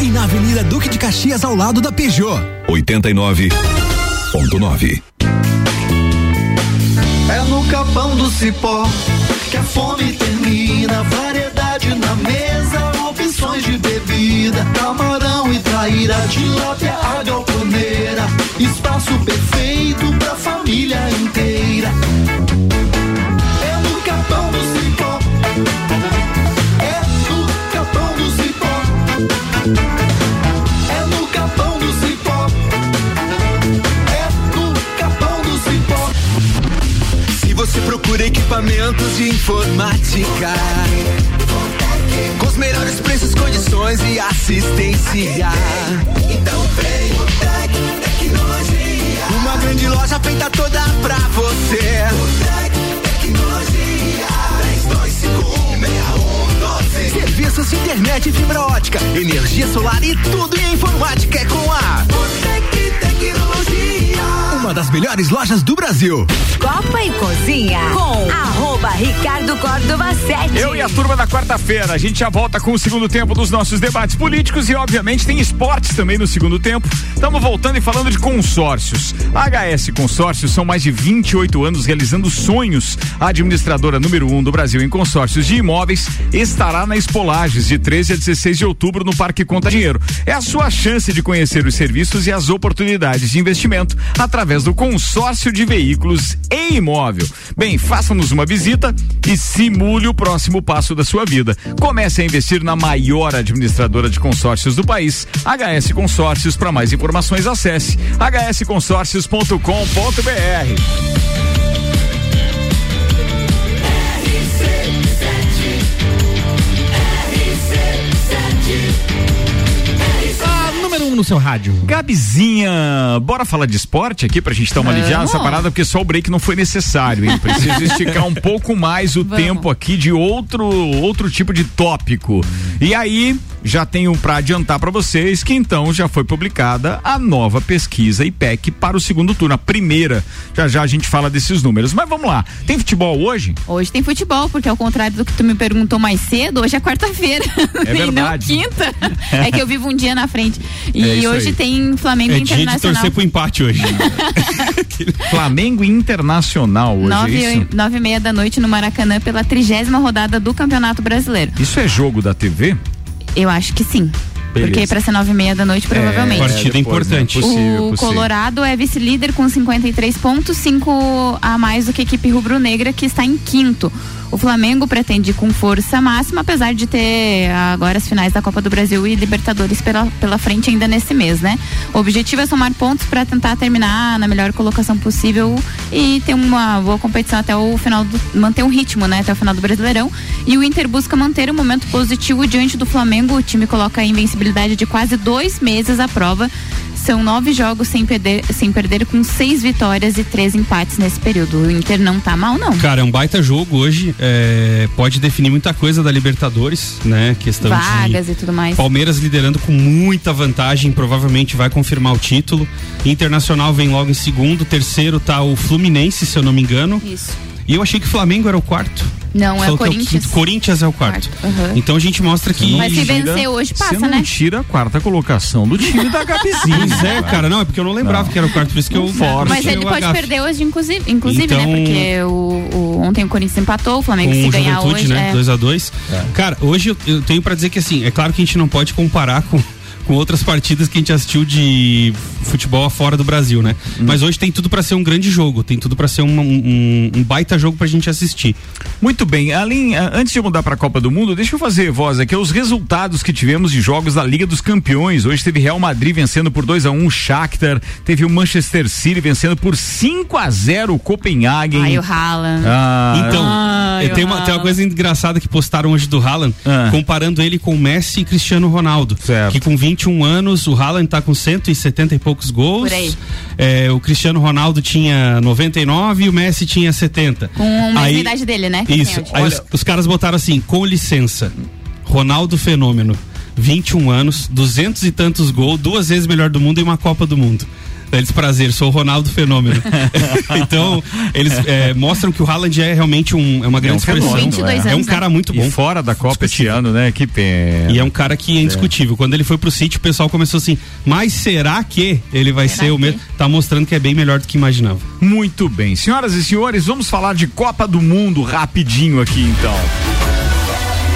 e na Avenida Duque de Caxias, ao lado da Peugeot. 89.9. É no capão do cipó que a fome termina. Variedade na mesa, opções de bebida. Camarão e traíra, tilápia, a galponeira. Espaço perfeito pra família inteira. É no capão do cipó. Procura equipamentos de informática com os melhores preços, condições e assistência, então vem o Tec Tecnologia. Uma grande loja feita toda pra você. Tec Tecnologia. 32516112. Serviços de internet fibra ótica, energia solar e tudo em informática é com a Botec Tecnologia. Uma das melhores lojas do Brasil. Copa e Cozinha com arroba Ricardo Córdova 7. Eu e a turma da quarta-feira, a gente já volta com o segundo tempo dos nossos debates políticos e, obviamente, tem esportes também no segundo tempo. Estamos voltando e falando de consórcios. A HS Consórcios são mais de 28 anos realizando sonhos. A administradora número um do Brasil em consórcios de imóveis estará na Espolages de 13 a 16 de outubro no Parque Conta Dinheiro. É a sua chance de conhecer os serviços e as oportunidades de investimento através do consórcio de veículos e imóvel. Bem, faça-nos uma visita e simule o próximo passo da sua vida. Comece a investir na maior administradora de consórcios do país, HS Consórcios. Para mais informações, acesse hsconsórcios.com.br. No seu rádio. Gabizinha, bora falar de esporte aqui pra gente dar uma aliviada nessa parada, porque só o break não foi necessário, hein? Preciso esticar um *laughs* pouco mais o tempo aqui de outro outro tipo de tópico. E aí, já tenho pra adiantar pra vocês que então já foi publicada a nova pesquisa IPEC para o segundo turno, a primeira. Já já a gente fala desses números. Mas vamos lá. Tem futebol hoje? Hoje tem futebol, porque ao contrário do que tu me perguntou mais cedo, hoje é quarta-feira. É *laughs* e não verdade. quinta. *laughs* É que eu vivo um dia na frente. E É hoje aí. tem Flamengo É dia de Internacional. torcer pro empate hoje. *laughs* Flamengo Internacional hoje, é Nove, isso? nove e meia da noite no Maracanã pela trigésima rodada do Campeonato Brasileiro. Isso é jogo da TV? Eu acho que sim. Beleza. Porque para ser nove e meia da noite, provavelmente. partida depois, né? importante. Possível, o possível. Colorado é vice-líder com 53 pontos, 5 a mais do que a equipe rubro-negra, que está em quinto. O Flamengo pretende com força máxima, apesar de ter agora as finais da Copa do Brasil e Libertadores pela, pela frente ainda nesse mês, né? O objetivo é somar pontos para tentar terminar na melhor colocação possível e ter uma boa competição até o final do, manter um ritmo, né, até o final do Brasileirão. E o Inter busca manter um momento positivo diante do Flamengo. O time coloca a invencibilidade de quase dois meses à prova. São nove jogos sem perder, sem perder com seis vitórias e três empates nesse período. O Inter não tá mal, não. Cara, é um baita jogo hoje. é, pode definir muita coisa da Libertadores, né? Questão Vagas de e tudo mais. Palmeiras liderando com muita vantagem, provavelmente vai confirmar o título. Internacional vem logo em segundo, terceiro tá o Fluminense, se eu não me engano. Isso. E eu achei que o Flamengo era o quarto. Não, é o que Corinthians. quinto. Corinthians é o quarto. Aham. Então a gente mostra que. Mas se vencer hoje, passa, Você não né? tira a quarta colocação do time da Gabizinha. *laughs* Pois é, cara, não, é porque eu não lembrava Não. que era o quarto, por isso que eu forço. Mas ele pode perder hoje, inclusive, inclusive Então- né? Porque o, o- ontem o Corinthians empatou, o Flamengo com se o ganhar hoje. né? é. 2 a 2 Cara, hoje eu, eu tenho pra dizer que assim, é claro que a gente não pode comparar com, com outras partidas que a gente assistiu de futebol fora do Brasil, né? Hum. Mas hoje tem tudo pra ser um grande jogo, tem tudo pra ser um, um, um baita jogo pra gente assistir. Muito bem, além, antes de mudar para a Copa do Mundo, deixa eu fazer voz aqui os resultados que tivemos de jogos da Liga dos Campeões. Hoje teve Real Madrid vencendo por 2 a 1 o Shakhtar, teve o Manchester City vencendo por 5 a 0 o Copenhagen. Ai, o Haaland. Ah, Então, Ai, tem, uma, tem uma coisa engraçada que postaram hoje do Haaland, Ah. comparando ele com Messi e Cristiano Ronaldo. Que com 21 anos, o Haaland tá com 170 e poucos gols. Eh, o Cristiano Ronaldo tinha 99 e o Messi tinha 70. Com a Aí- idade dele, né? Isso. Aí os, os caras botaram assim, com licença, Ronaldo Fenômeno, 21 anos, duzentos e tantos gols, duas vezes melhor do mundo e uma Copa do Mundo. Daí Eles prazer, sou o Ronaldo Fenômeno. *laughs* então, eles eh, mostram que o Haaland é realmente um, é uma grande expressão. é. um cara muito bom. E fora da Copa este ano, né? Que pena. E é um cara que é indiscutível. Quando ele foi pro City, o pessoal começou assim, mas será que ele vai ser o mesmo? Tá mostrando que é bem melhor do que imaginava. Muito bem. Senhoras e senhores, vamos falar de Copa do Mundo rapidinho aqui então.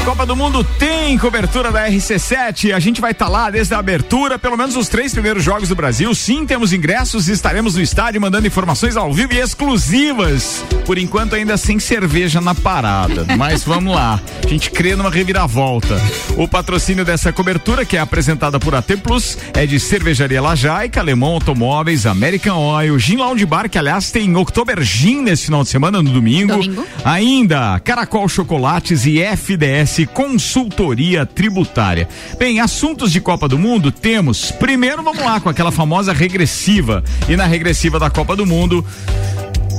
Copa do Mundo tem cobertura da RC7. A gente vai estar lá desde a abertura, pelo menos os três primeiros jogos do Brasil. Sim, temos ingressos, estaremos no estádio mandando informações ao vivo e exclusivas. Por enquanto, ainda sem cerveja na parada. *laughs* Mas vamos lá. A gente crê numa reviravolta. O patrocínio dessa cobertura, que é apresentada por AT Plus, é de Cervejaria Lajaica, Alemão Automóveis, American Oil, Gin Lounge Bar, que aliás tem Oktober Gin nesse final de semana, no domingo. Domingo. Ainda, Caracol Chocolates e FDS Consultoria Tributária. Bem, assuntos de Copa do Mundo temos. Primeiro, vamos lá com aquela famosa regressiva. E na regressiva da Copa do Mundo.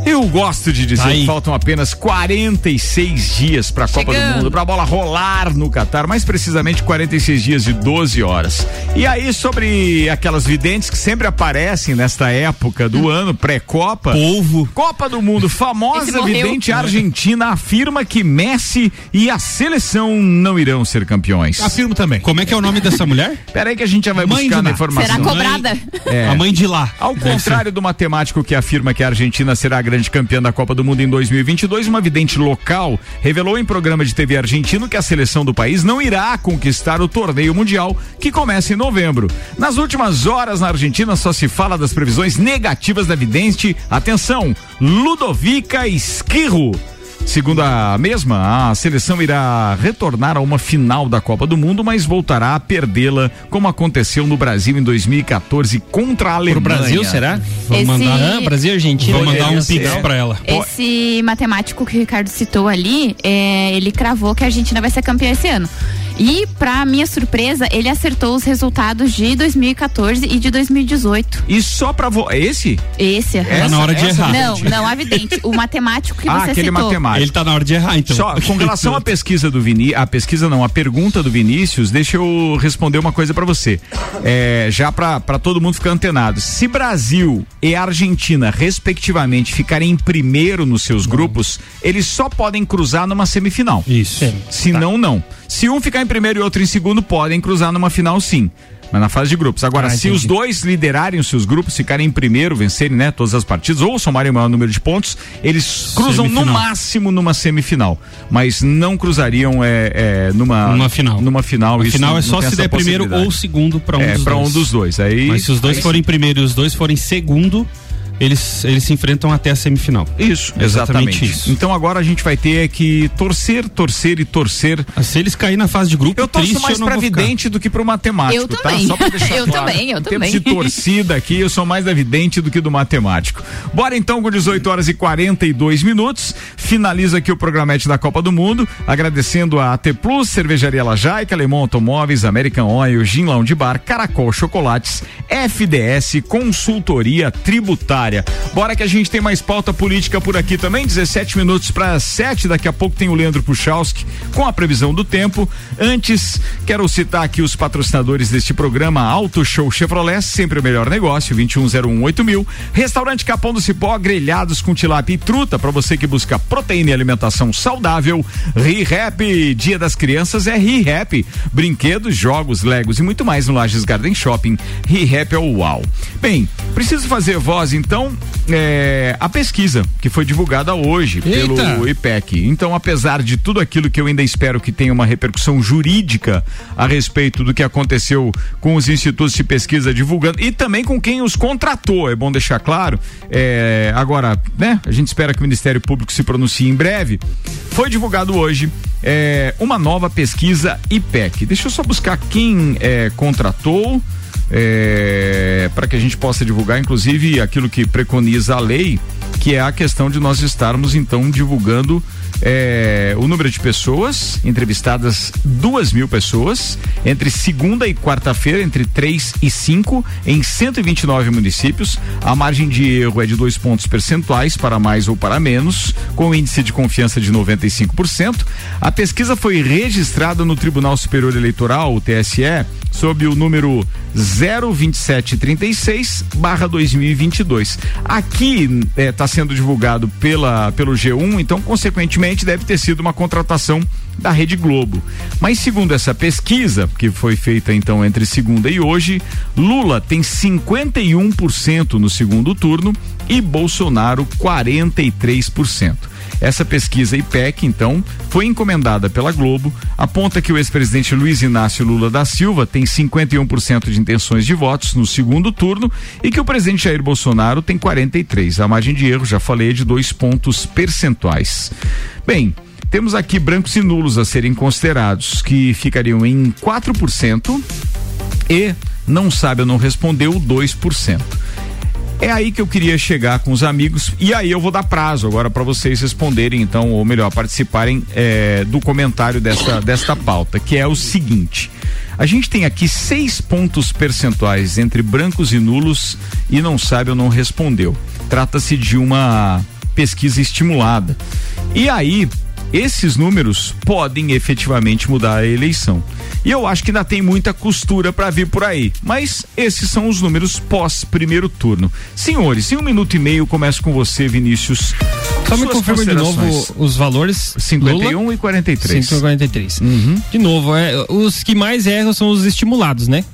Eu gosto de dizer Aí. que faltam apenas 46 dias para a Copa do. Mundo, para a bola rolar no Catar, mais precisamente 46 dias de 12 horas. E aí sobre aquelas videntes que sempre aparecem nesta época do ano, pré-copa. Polvo. Copa do Mundo, famosa vidente argentina afirma que Messi e a seleção não irão ser campeões. Afirmo também. Como é que é o nome dessa mulher? Peraí que a gente já vai Mãe buscar na informação. Será cobrada? É. A mãe de lá. Ao contrário do matemático que afirma que a Argentina será a grande campeã da Copa do Mundo em 2022, uma vidente local revelou em programa de TV argentino que a seleção do país não irá conquistar o torneio mundial que começa em novembro. Nas últimas horas na Argentina só se fala das previsões negativas da vidente. Atenção, Ludovica Esquirro. Segundo a mesma, a seleção irá retornar a uma final da Copa do Mundo, mas voltará a perdê-la, como aconteceu no Brasil em 2014 contra a Alemanha. Pro Brasil, será? Vamos Esse- mandar- Ah, Brasil e Argentina. Vou mandar um pix ser. pra ela. Esse matemático que o Ricardo citou ali, é, ele cravou que a Argentina vai ser campeã esse ano. E, pra minha surpresa, ele acertou os resultados de 2014 e de 2018. E só pra vo... é esse? Esse. Tá na hora de errar. Não, não, evidente. O matemático que ah, você aquele citou. matemático. Ele tá na hora de errar, então. Só com relação à *laughs* pesquisa do Vinícius, a pesquisa não, a pergunta do Vinícius, deixa eu responder uma coisa pra você. É, já pra pra todo mundo ficar antenado. Se Brasil e Argentina, respectivamente, ficarem em primeiro nos seus grupos, eles só podem cruzar numa semifinal. Isso. Se não, não. Se um ficar em primeiro e outro em segundo, podem cruzar numa final sim. Mas na fase de grupos. Agora, Ah, se entendi. os dois liderarem os seus grupos, ficarem em primeiro, vencerem, né, todas as partidas, ou somarem o maior número de pontos, eles cruzam no Semifinal. máximo numa semifinal. Mas não cruzariam é, é, numa, Numa final. Numa final. A final é só se der primeiro ou segundo pra um É, dos um dos dois. Aí, Mas se os dois forem primeiro e os dois forem segundo, eles, eles se enfrentam até a semifinal. Isso, Exatamente exatamente. isso. Então agora a gente vai ter que torcer, torcer e torcer. Ah, Se eles caírem na fase de grupo, Eu torço triste, mais ficar. vidente do que pro matemático, Eu tá? também. Só pra deixar *laughs* Eu claro. também, eu Em também. de torcida aqui, eu sou mais da vidente do que do matemático. Bora então com 18 horas e 42 minutos. Finaliza aqui o programete da Copa do Mundo, agradecendo a AT Plus, Cervejaria Lajaica, Lemon Automóveis, American Oil, Gin Lounge Bar, Caracol Chocolates, FDS Consultoria Tributária. Bora que a gente tem mais pauta política por aqui também, 17 minutos para 7, daqui a pouco tem o Leandro Puchalski com a previsão do tempo. Antes, quero citar aqui os patrocinadores deste programa, Auto Show Chevrolet, sempre o melhor negócio, 21018000, mil. Restaurante Capão do Cipó, grelhados com tilápia e truta, para você que busca proteína e alimentação saudável. ReHap, Dia das Crianças é ReHap. Brinquedos, jogos, legos e muito mais no Lages Garden Shopping. ReHap é o UAU. Bem, preciso fazer voz então é, a pesquisa que foi divulgada hoje Eita. pelo IPEC. Então, apesar de tudo aquilo que eu ainda espero que tenha uma repercussão jurídica a respeito do que aconteceu com os institutos de pesquisa divulgando e também com quem os contratou, é bom deixar claro. É, agora, né? A gente espera que o Ministério Público se pronuncie em breve. Foi divulgado hoje é, uma nova pesquisa IPEC. Deixa eu só buscar quem é, contratou. É, para que a gente possa divulgar, inclusive, aquilo que preconiza a lei, que é a questão de nós estarmos então divulgando é, o número de pessoas entrevistadas, duas mil pessoas, entre segunda e quarta-feira, entre 3 e 5, em 129 municípios. A margem de erro é de dois pontos percentuais, para mais ou para menos, com índice de confiança de 95%. A pesquisa foi registrada no Tribunal Superior Eleitoral, o TSE, sob o número 02736 barra 2022. Aqui está sendo divulgado pela, pelo G1, então, consequentemente, deve ter sido uma contratação da Rede Globo. Mas segundo essa pesquisa, que foi feita então entre segunda e hoje, Lula tem 51% no segundo turno e Bolsonaro 43%. Essa pesquisa IPEC, então, foi encomendada pela Globo, aponta que o ex-presidente Luiz Inácio Lula da Silva tem 51% de intenções de votos no segundo turno e que o presidente Jair Bolsonaro tem 43. A margem de erro, já falei, é de dois pontos percentuais. Bem, temos aqui brancos e nulos a serem considerados, que ficariam em 4% e não sabe ou não respondeu 2%. É aí que eu queria chegar com os amigos e aí eu vou dar prazo agora para vocês responderem então, ou melhor, participarem é, do comentário desta, desta pauta, que é o seguinte. A gente tem aqui seis pontos percentuais entre brancos e nulos e não sabe ou não respondeu. Trata-se de uma pesquisa estimulada. E aí, esses números podem efetivamente mudar a eleição. E eu acho que ainda tem muita costura para vir por aí. Mas esses são os números pós primeiro turno. Senhores, em um minuto e meio começo com você, Vinícius. Só me confirma de novo os valores. 51 Lula, e 43. 51 e 43. De novo, é, os que mais erram são os estimulados, né?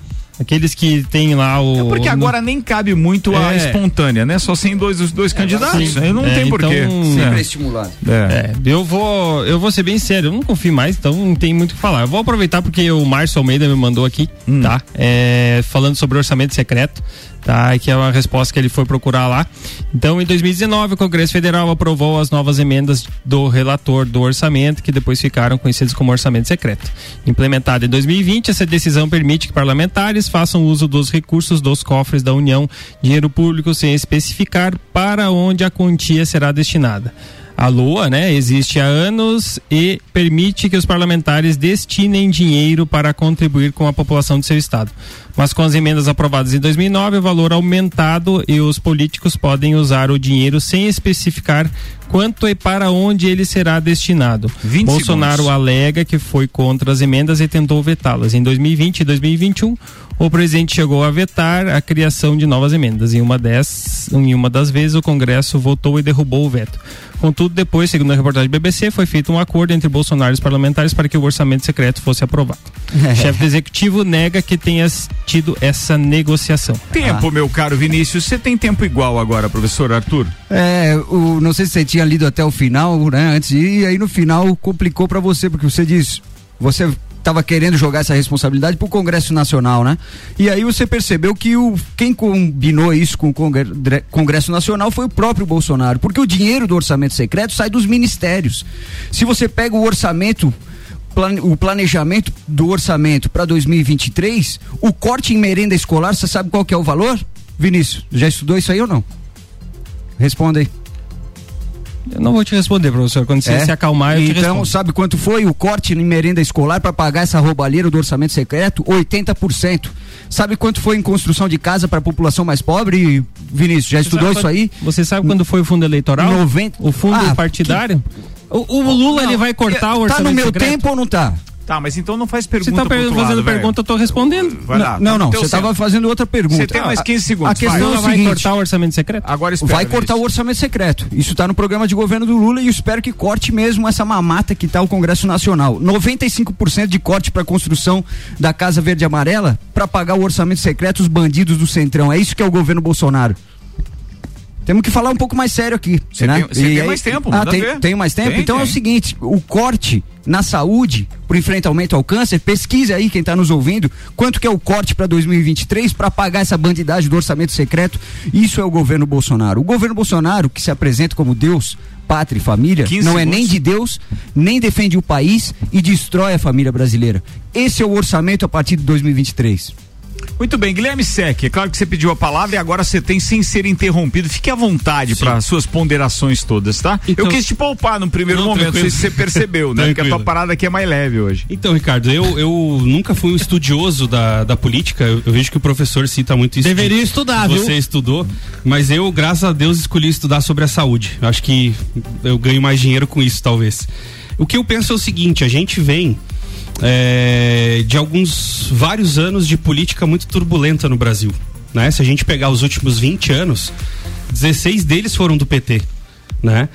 Aqueles que tem lá o. Porque agora nem cabe muito a É. espontânea, né? Só sem dois, os dois candidatos. Sim. Aí não É, tem porquê. então- Sempre É. é estimulado. É. É, eu vou, eu vou ser bem sério, eu não confio mais, então não tem muito o que falar. Eu vou aproveitar porque o Márcio Almeida me mandou aqui, Hum. tá? É, falando sobre orçamento secreto, tá? Que é uma resposta que ele foi procurar lá. Então, em 2019, o Congresso Federal aprovou as novas emendas do relator do orçamento, que depois ficaram conhecidos como orçamento secreto. Implementada em 2020, essa decisão permite que parlamentares façam uso dos recursos dos cofres da União, dinheiro público, sem especificar para onde a quantia será destinada. A LOA, né, existe há anos e permite que os parlamentares destinem dinheiro para contribuir com a população de seu estado. Mas com as emendas aprovadas em 2009, o valor aumentado e os políticos podem usar o dinheiro sem especificar quanto e para onde ele será destinado. 20 Bolsonaro segundos. alega que foi contra as emendas e tentou vetá-las. Em 2020 e 2021, o presidente chegou a vetar a criação de novas emendas. Em uma, des, em uma das vezes, o Congresso votou e derrubou o veto. Contudo, depois, segundo a reportagem do BBC, foi feito um acordo entre Bolsonaro e os parlamentares para que o orçamento secreto fosse aprovado. O chefe do executivo nega que tenha tido essa negociação. Tempo, meu caro Vinícius. Você tem tempo igual agora, professor Arthur? É, o, não sei se você tinha lido até o final, né? Antes e aí no final complicou pra você, porque você disse, você estava querendo jogar essa responsabilidade pro Congresso Nacional, né? E aí você percebeu que o quem combinou isso com o Congre- Congresso Nacional foi o próprio Bolsonaro, porque o dinheiro do orçamento secreto sai dos ministérios. Se você pega o orçamento o planejamento do orçamento para 2023, o corte em merenda escolar, você sabe qual que é o valor? Vinícius, já estudou isso aí ou não? Responda aí. Eu não vou te responder, professor. Quando você É? se acalmar, eu te Então, respondo. sabe quanto foi o corte em merenda escolar para pagar essa roubalheira do orçamento secreto? 80%. Sabe quanto foi em construção de casa para a população mais pobre? Vinícius, já estudou sabe isso aí? Você sabe quando foi o fundo eleitoral? 90. O fundo Ah, partidário? O, o Lula ele vai cortar o orçamento Tá no meu secreto? tempo ou não tá? Tá, mas então não faz Você pergunta tá per- pro outro fazendo lado, velho. pergunta, eu tô respondendo. Vai lá. Não, não, Então você estava fazendo outra pergunta. Você tem mais 15 segundos. A questão vai. é o Lula vai seguinte, cortar o orçamento secreto? Agora espera. Vai cortar o Vinícius. orçamento secreto. Isso está no programa de governo do Lula e eu espero que corte mesmo essa mamata que está o Congresso Nacional. 95% de corte para a construção da Casa Verde e Amarela para pagar o orçamento secreto os bandidos do Centrão. É isso que é o governo Bolsonaro. Temos que falar um pouco mais sério aqui. Você né? tem- tem mais tempo, Ah, tem, tem mais tempo? Tem, então é o seguinte: o corte na saúde pro enfrentamento ao câncer, pesquise aí quem está nos ouvindo, quanto que é o corte para 2023 para pagar essa bandidagem do orçamento secreto. Isso é o governo Bolsonaro. O governo Bolsonaro, que se apresenta como Deus, pátria e família, 15 não é nem de Deus, nem defende o país e destrói a família brasileira. Esse é o orçamento a partir de 2023. Muito bem, Guilherme Sec, é claro que você pediu a palavra e agora você tem sem ser interrompido. Fique à vontade para suas ponderações todas, tá? Então- eu quis te poupar no primeiro Não, momento, não sei se você percebeu, *laughs* né? Porque a tua parada aqui é mais leve hoje. Então, Ricardo, eu, eu nunca fui um estudioso da, da política. Eu, eu vejo que o professor cita muito isso. Deveria de- estudar, Você viu? estudou, mas eu, graças a Deus, escolhi estudar sobre a saúde. Eu acho que eu ganho mais dinheiro com isso, talvez. O que eu penso é o seguinte: a gente vem é, de alguns vários anos de política muito turbulenta no Brasil. Né? Se a gente pegar os últimos 20 anos, 16 deles foram do PT. Né?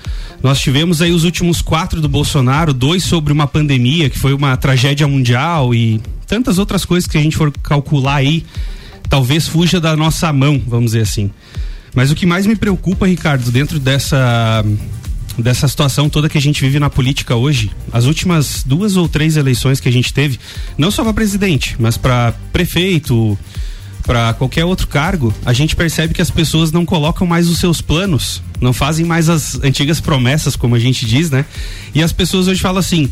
Nós tivemos aí os últimos quatro do Bolsonaro, dois sobre uma pandemia, que foi uma tragédia mundial e tantas outras coisas que a gente for calcular aí, talvez fuja da nossa mão, vamos dizer assim. Mas o que mais me preocupa, Ricardo, dentro dessa dessa situação toda que a gente vive na política hoje, as últimas duas ou três eleições que a gente teve, não só para presidente, mas para prefeito, para qualquer outro cargo, a gente percebe que as pessoas não colocam mais os seus planos, não fazem mais as antigas promessas, como a gente diz, né? E as pessoas hoje falam assim: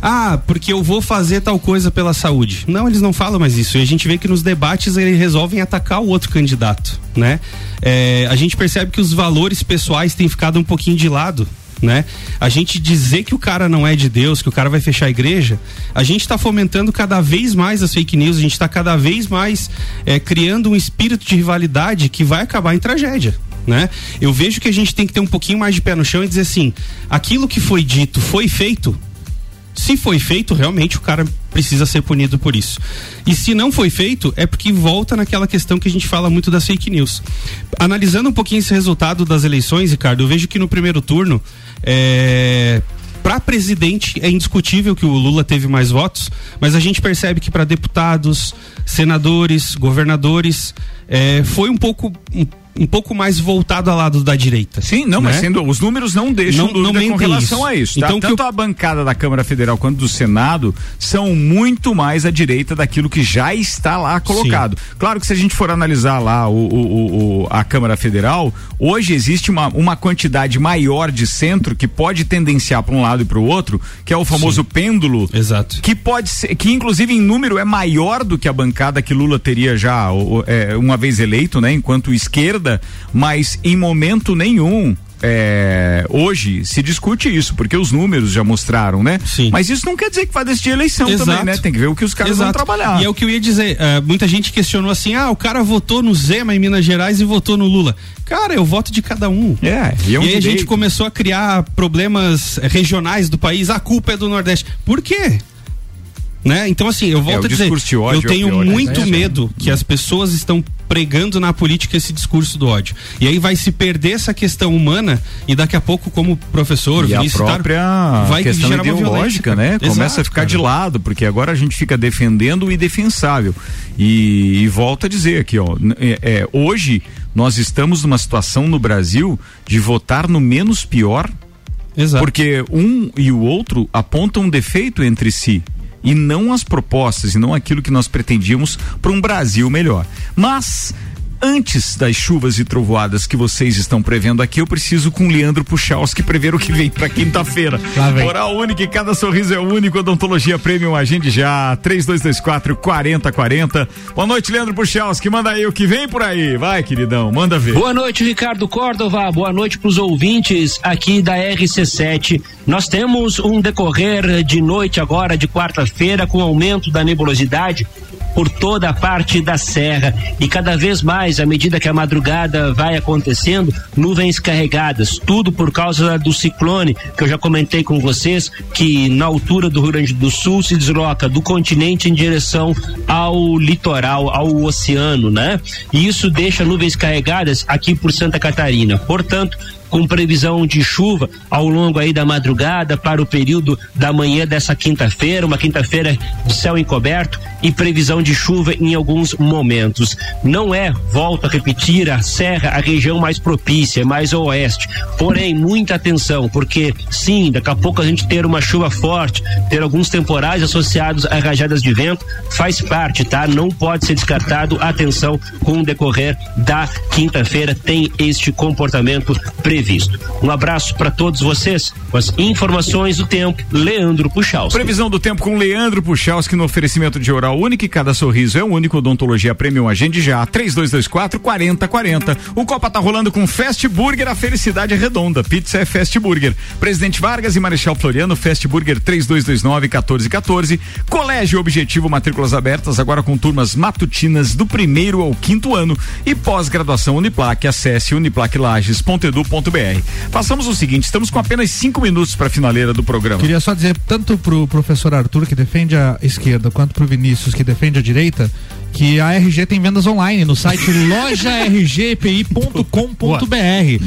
ah, porque eu vou fazer tal coisa pela saúde. Não, eles não falam mais isso. E a gente vê que nos debates eles resolvem atacar o outro candidato, né? É, a gente percebe que os valores pessoais têm ficado um pouquinho de lado. né? A gente dizer que o cara não é de Deus, que o cara vai fechar a igreja, a gente está fomentando cada vez mais as fake news, a gente está cada vez mais é, criando um espírito de rivalidade que vai acabar em tragédia. Né? Eu vejo que a gente tem que ter um pouquinho mais de pé no chão e dizer assim: aquilo que foi dito foi feito. Se foi feito, realmente o cara precisa ser punido por isso. E se não foi feito, é porque volta naquela questão que a gente fala muito das fake news. Analisando um pouquinho esse resultado das eleições, Ricardo, eu vejo que no primeiro turno é, para presidente é indiscutível que o Lula teve mais votos, mas a gente percebe que para deputados, senadores, governadores, é, foi um pouco um pouco mais voltado ao lado da direita. Sim, não, né? mas sendo, os números não deixam Não- dúvida não com relação isso. a isso. Tá? Então, Tanto a bancada da Câmara Federal quanto do Senado são muito mais à direita daquilo que já está lá colocado. Claro que se a gente for analisar lá o, o- o- a Câmara Federal, hoje existe uma, uma quantidade maior de centro que pode tendenciar para um lado e para o outro, que é o famoso pêndulo. Exato. Que pode ser, que inclusive em número é maior do que a bancada que Lula teria já é, uma vez eleito, né? Enquanto esquerda, mas em momento nenhum. é, hoje se discute isso, porque os números já mostraram, né? Sim. Mas isso não quer dizer que vai decidir eleição Exato. também, né? Tem que ver o que os caras vão Exato. trabalhar. E é o que eu ia dizer. eh, muita gente questionou assim: ah, o cara votou no Zema em Minas Gerais e votou no Lula. Cara, eu voto de cada um. É, e é um aí a gente começou a criar problemas regionais do país. A culpa é do Nordeste. Por quê? Né? Então, assim, eu volto É, a dizer, discurso de ódio eu é tenho pior, né? muito É, medo que as pessoas estão pregando na política esse discurso do ódio. E aí vai se perder essa questão humana e daqui a pouco, como professor, E a Vinícius citaram, própria vai questão ideológica, né? cara. Começa Exato, a ficar cara. de lado, porque agora a gente fica defendendo o indefensável. E, e volto a dizer aqui, ó, é, é, hoje nós estamos numa situação no Brasil de votar no menos pior, Exato. porque um e o outro apontam um defeito entre si. E não as propostas, e não aquilo que nós pretendíamos para um Brasil melhor. Mas Antes das chuvas e trovoadas que vocês estão prevendo aqui, eu preciso com o Leandro Puchalski prever o que vem para quinta-feira. Oral única e cada sorriso é único. Odontologia Premium, agende já. 3224 4040. Boa noite, Leandro Puchalski. Manda aí o que vem por aí. Vai, queridão, manda ver. Boa noite, Ricardo Córdova. Boa noite para os ouvintes aqui da RC7. Nós temos um decorrer de noite agora, de quarta-feira, com aumento da nebulosidade por toda a parte da serra. E cada vez mais à medida que a madrugada vai acontecendo nuvens carregadas. Tudo por causa do ciclone que eu já comentei com vocês que na altura do Rio Grande do Sul se desloca do continente em direção ao litoral ao oceano né? E isso deixa nuvens carregadas aqui por Santa Catarina. Portanto com previsão de chuva ao longo aí da madrugada para o período da manhã dessa quinta-feira, uma quinta-feira de céu encoberto e previsão de chuva em alguns momentos. Não é, volto a repetir, a serra a região mais propícia, mais oeste. Porém, muita atenção, porque sim, daqui a pouco a gente ter uma chuva forte, ter alguns temporais associados a rajadas de vento, faz parte, tá? Não pode ser descartado. Atenção com o decorrer da quinta-feira tem este comportamento previsto. Um abraço para todos vocês. Com as informações do tempo, Leandro Puchalski. Previsão do tempo com Leandro Puchalski no oferecimento de oral único e cada sorriso é único. Odontologia Premium Agende já. 3224 4040. O Copa tá rolando com Fast Burger. A felicidade é redonda. Pizza é Fast Burger. Presidente Vargas e Marechal Floriano. Fast Burger 3229 1414. Colégio Objetivo Matrículas Abertas agora com turmas matutinas do primeiro ao quinto ano e pós-graduação Uniplac. Acesse uniplaclages.edu.br. Passamos o seguinte: estamos com apenas cinco minutos para a finaleira do programa. Queria só dizer, tanto pro professor Arthur, que defende a esquerda, quanto pro Vinícius, que defende a direita, que a RG tem vendas online no site *laughs* lojargpi.com.br.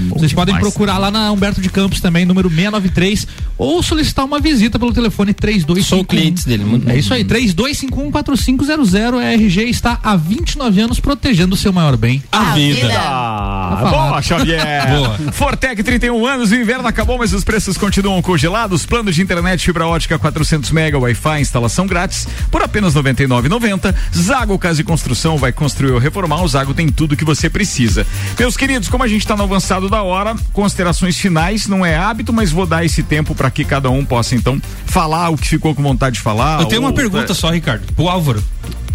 Vocês podem procurar lá na Humberto de Campos também, número 693, ou solicitar uma visita pelo telefone 3251. Sou clientes dele, muito É isso aí, 32514500. A RG está há 29 anos protegendo o seu maior bem. A vida. Ah, Tá boa, Xavier. Boa. Fortec 31 anos, o inverno acabou, mas os preços continuam congelados. Planos de internet fibra ótica 400 mega, Wi-Fi, instalação grátis por apenas R$ 99,90. Zago Casa Construção vai construir ou reformar. O Zago tem tudo que você precisa. Meus queridos, como a gente está no avançado da hora, considerações finais não é hábito, mas vou dar esse tempo para que cada um possa então falar o que ficou com vontade de falar. Eu tenho uma ou- pergunta só, Ricardo, pro Álvaro.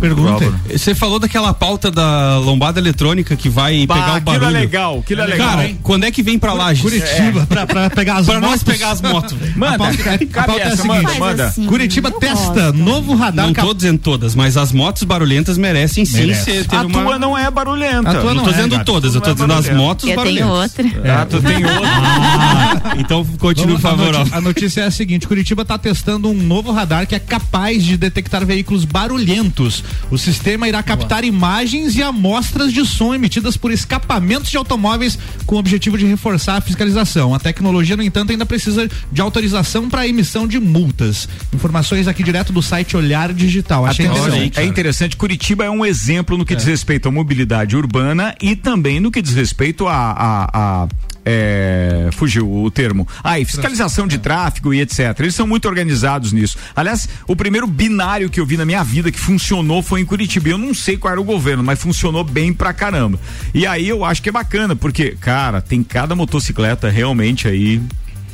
Pergunta. Você falou daquela pauta da lombada eletrônica que vai Bah, pegar o aquilo é barulho. legal, aquilo é legal, Cara, hein? quando é que vem pra Lages? Curitiba, É. pra, pra pegar as Pra motos. nós pegar as motos, velho. Manda, a pauta, a cabe pauta é a seguinte, manda, manda. assim, Curitiba testa novo radar Não cap- tô dizendo todas, mas as motos barulhentas merecem sim Merece. ser ter A uma... tua não é barulhenta. A tua não, não tô é, dizendo Gabi. todas, eu tô é dizendo as motos Eu tenho barulhentas. outra. Ah, tu tem outra. Então continua a, favorável. noti- a notícia é a seguinte: Curitiba está testando um novo radar que é capaz de detectar veículos barulhentos. O sistema irá captar imagens e amostras de som emitidas por escapamentos de automóveis com o objetivo de reforçar a fiscalização. A tecnologia, no entanto, ainda precisa de autorização para emissão de multas. Informações aqui direto do site Olhar Digital. Achei Atenção, interessante. é interessante. Curitiba é um exemplo no que É. diz respeito à mobilidade urbana e também no que diz respeito a. é, fugiu o termo. Ah, e fiscalização de tráfego e etc. Eles são muito organizados nisso. Aliás, o primeiro binário que eu vi na minha vida que funcionou foi em Curitiba. Eu não sei qual era o governo, mas funcionou bem pra caramba. E aí eu acho que é bacana, porque, cara, tem cada motocicleta realmente aí.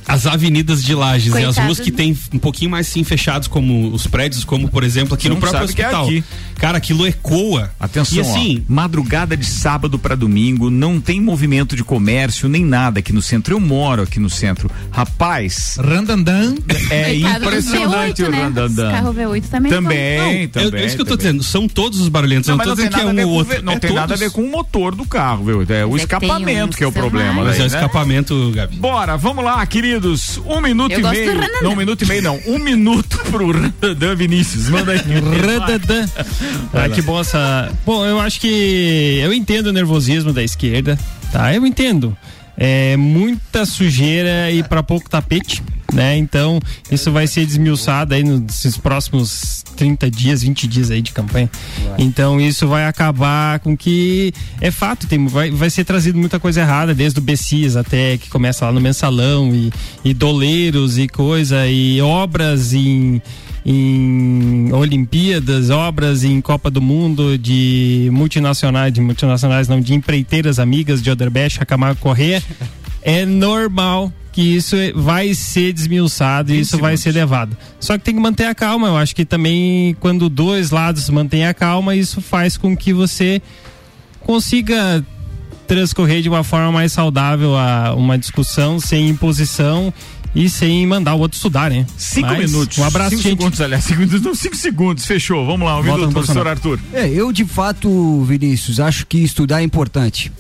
As avenidas de Lages e as Coitado. ruas que tem um pouquinho mais sim fechados, como os prédios, como por exemplo aqui Você no próprio é hospital. aqui. Cara, aquilo ecoa. Atenção, E assim, ó, madrugada de sábado para domingo, não tem movimento de comércio nem nada aqui no centro. Eu moro aqui no centro. Rapaz, Randandan. é impressionante V8, o né? Os Randandan. carro V8 também. Também, é, também. é isso que eu tô também. dizendo. São todos os barulhentos. Não, Não, mas tô não tem dizendo que é nada a ver um ou outro. não é tem nada a ver com o motor do carro, viu? É o Mas é escapamento que é o são problema. Mas daí, é o né? escapamento, Gabi. Bora, vamos lá, queridos. Um minuto Eu e meio. Randandan. Não, um minuto e meio não. Um minuto *laughs* pro Randandan Vinícius. Manda aí. Radadã. Ah, que bom essa. Bom, eu acho que eu entendo o nervosismo da esquerda, tá? Eu entendo. É muita sujeira e para pouco tapete, né? Então, isso vai ser desmiuçado aí nesses próximos 30 dias, 20 dias aí de campanha. Então, isso vai acabar com que é fato, tem vai, vai ser trazido muita coisa errada, desde o Bessias até que começa lá no mensalão e, e doleiros e coisa e obras em em Olimpíadas, obras em Copa do Mundo de multinacionais, de multinacionais não, de empreiteiras amigas de Oderbech, Camargo Corrêa, é normal que isso vai ser desmiuçado e isso vai ser levado. Só que tem que manter a calma, eu acho que também quando dois lados mantêm a calma, isso faz com que você consiga transcorrer de uma forma mais saudável a uma discussão sem imposição e sem mandar o outro estudar, né? Cinco Mas, minutos. Um abraço, cinco gente. segundos, aliás. Cinco minutos, não, cinco segundos. Fechou. Vamos lá, um Volta minuto, professor. Arthur. É, eu de fato, Vinícius, acho que estudar é importante.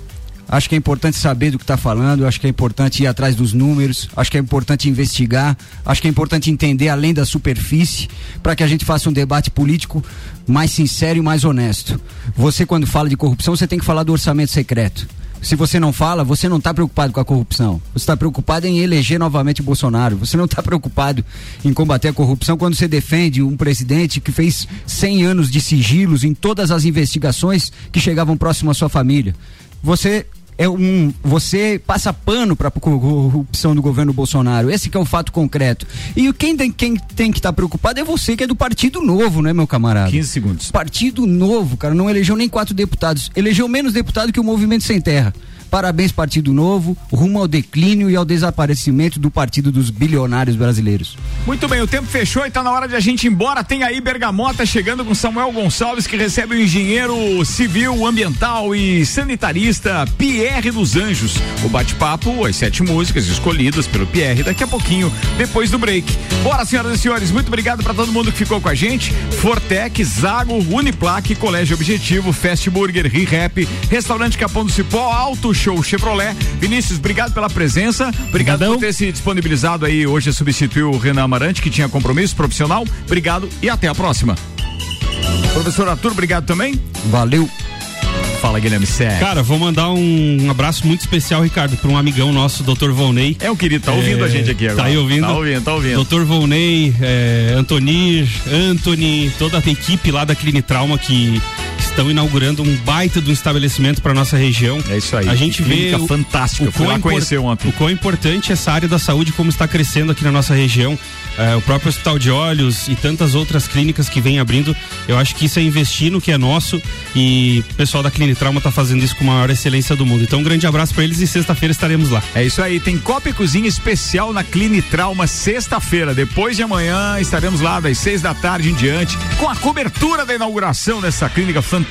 Acho que é importante saber do que está falando, acho que é importante ir atrás dos números, acho que é importante investigar, acho que é importante entender além da superfície, para que a gente faça um debate político mais sincero e mais honesto. Você, quando fala de corrupção, você tem que falar do orçamento secreto. Se você não fala, você não está preocupado com a corrupção. Você está preocupado em eleger novamente o Bolsonaro. Você não está preocupado em combater a corrupção quando você defende um presidente que fez 100 anos de sigilos em todas as investigações que chegavam próximo à sua família. Você é um, você passa pano para a corrupção do governo Bolsonaro. Esse que é o fato concreto. E quem tem, quem tem que estar preocupado é você que é do Partido Novo, né, meu camarada? 15 segundos. Partido Novo, cara, não elegeu nem quatro deputados. Elegeu menos deputado que o Movimento Sem Terra. Parabéns, Partido Novo, rumo ao declínio e ao desaparecimento do Partido dos Bilionários Brasileiros. Muito bem, o tempo fechou e tá na hora de a gente ir embora. Tem aí Bergamota chegando com Samuel Gonçalves, que recebe o engenheiro civil, ambiental e sanitarista Pierre dos Anjos. O bate-papo, as sete músicas escolhidas pelo Pierre daqui a pouquinho, depois do break. Bora, senhoras e senhores, muito obrigado para todo mundo que ficou com a gente. Fortec, Zago, Uniplaque, Colégio Objetivo, Fast Burger, ReHap, Restaurante Capão do Cipó, Auto Show Chevrolet. Vinícius, obrigado pela presença. Obrigado por ter se disponibilizado aí hoje a substituir o Renan Amarante, que tinha compromisso profissional. Obrigado e até a próxima. Professor Arthur, obrigado também. Valeu. Fala, Guilherme Sé. Cara, vou mandar um abraço muito especial, Ricardo, para um amigão nosso, Dr. Volney. É o querido, tá ouvindo a gente aqui agora. Tá aí ouvindo? Tá ouvindo, tá ouvindo. Dr. Volney, é, Antonir, Anthony, toda a equipe lá da Clinitrauma que estão inaugurando um baita do estabelecimento para nossa região. É isso aí. A gente que vê clínica o, fantástica. o Fui lá conhecer ontem. O quão importante essa área da saúde como está crescendo aqui na nossa região. É, o próprio Hospital de Olhos e tantas outras clínicas que vem abrindo. Eu acho que isso é investir no que é nosso e o pessoal da Clinitrauma está fazendo isso com a maior excelência do mundo. Então um grande abraço para eles e sexta-feira estaremos lá. É isso aí, tem Copa e Cozinha especial na Clinitrauma sexta-feira. Depois de amanhã estaremos lá das seis da tarde em diante com a cobertura da inauguração dessa clínica fantástica.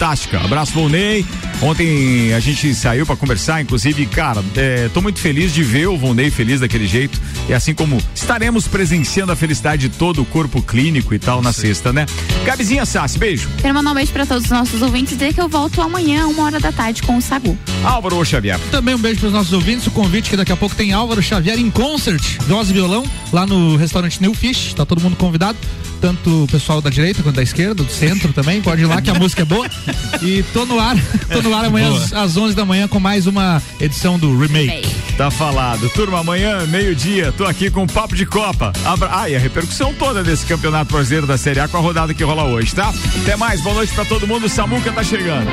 Abraço, Volney. Ontem a gente saiu para conversar, inclusive, cara, é, tô muito feliz de ver o Volney feliz daquele jeito. E assim como estaremos presenciando a felicidade de todo o corpo clínico e tal na sexta, né? Gabizinha Sassi, beijo. Quero mandar um beijo pra todos os nossos ouvintes e dizer que eu volto amanhã, uma hora da tarde, com o Sagu. Álvaro Xavier. Também um beijo para os nossos ouvintes. O convite que daqui a pouco tem Álvaro Xavier em concert, voz e violão, lá no restaurante New Fish. Tá todo mundo convidado. Tanto o pessoal da direita quanto da esquerda, do centro também. Pode ir lá que a música é boa. *laughs* E tô no ar, tô no ar amanhã Boa. às, às 11 da manhã com mais uma edição do Remake. Tá falado. Turma, amanhã, meio-dia, tô aqui com o Papo de Copa. Abra... Ah, e a repercussão toda desse campeonato brasileiro da Série A com a rodada que rola hoje, tá? Até mais, boa noite pra todo mundo. O Samuca tá chegando.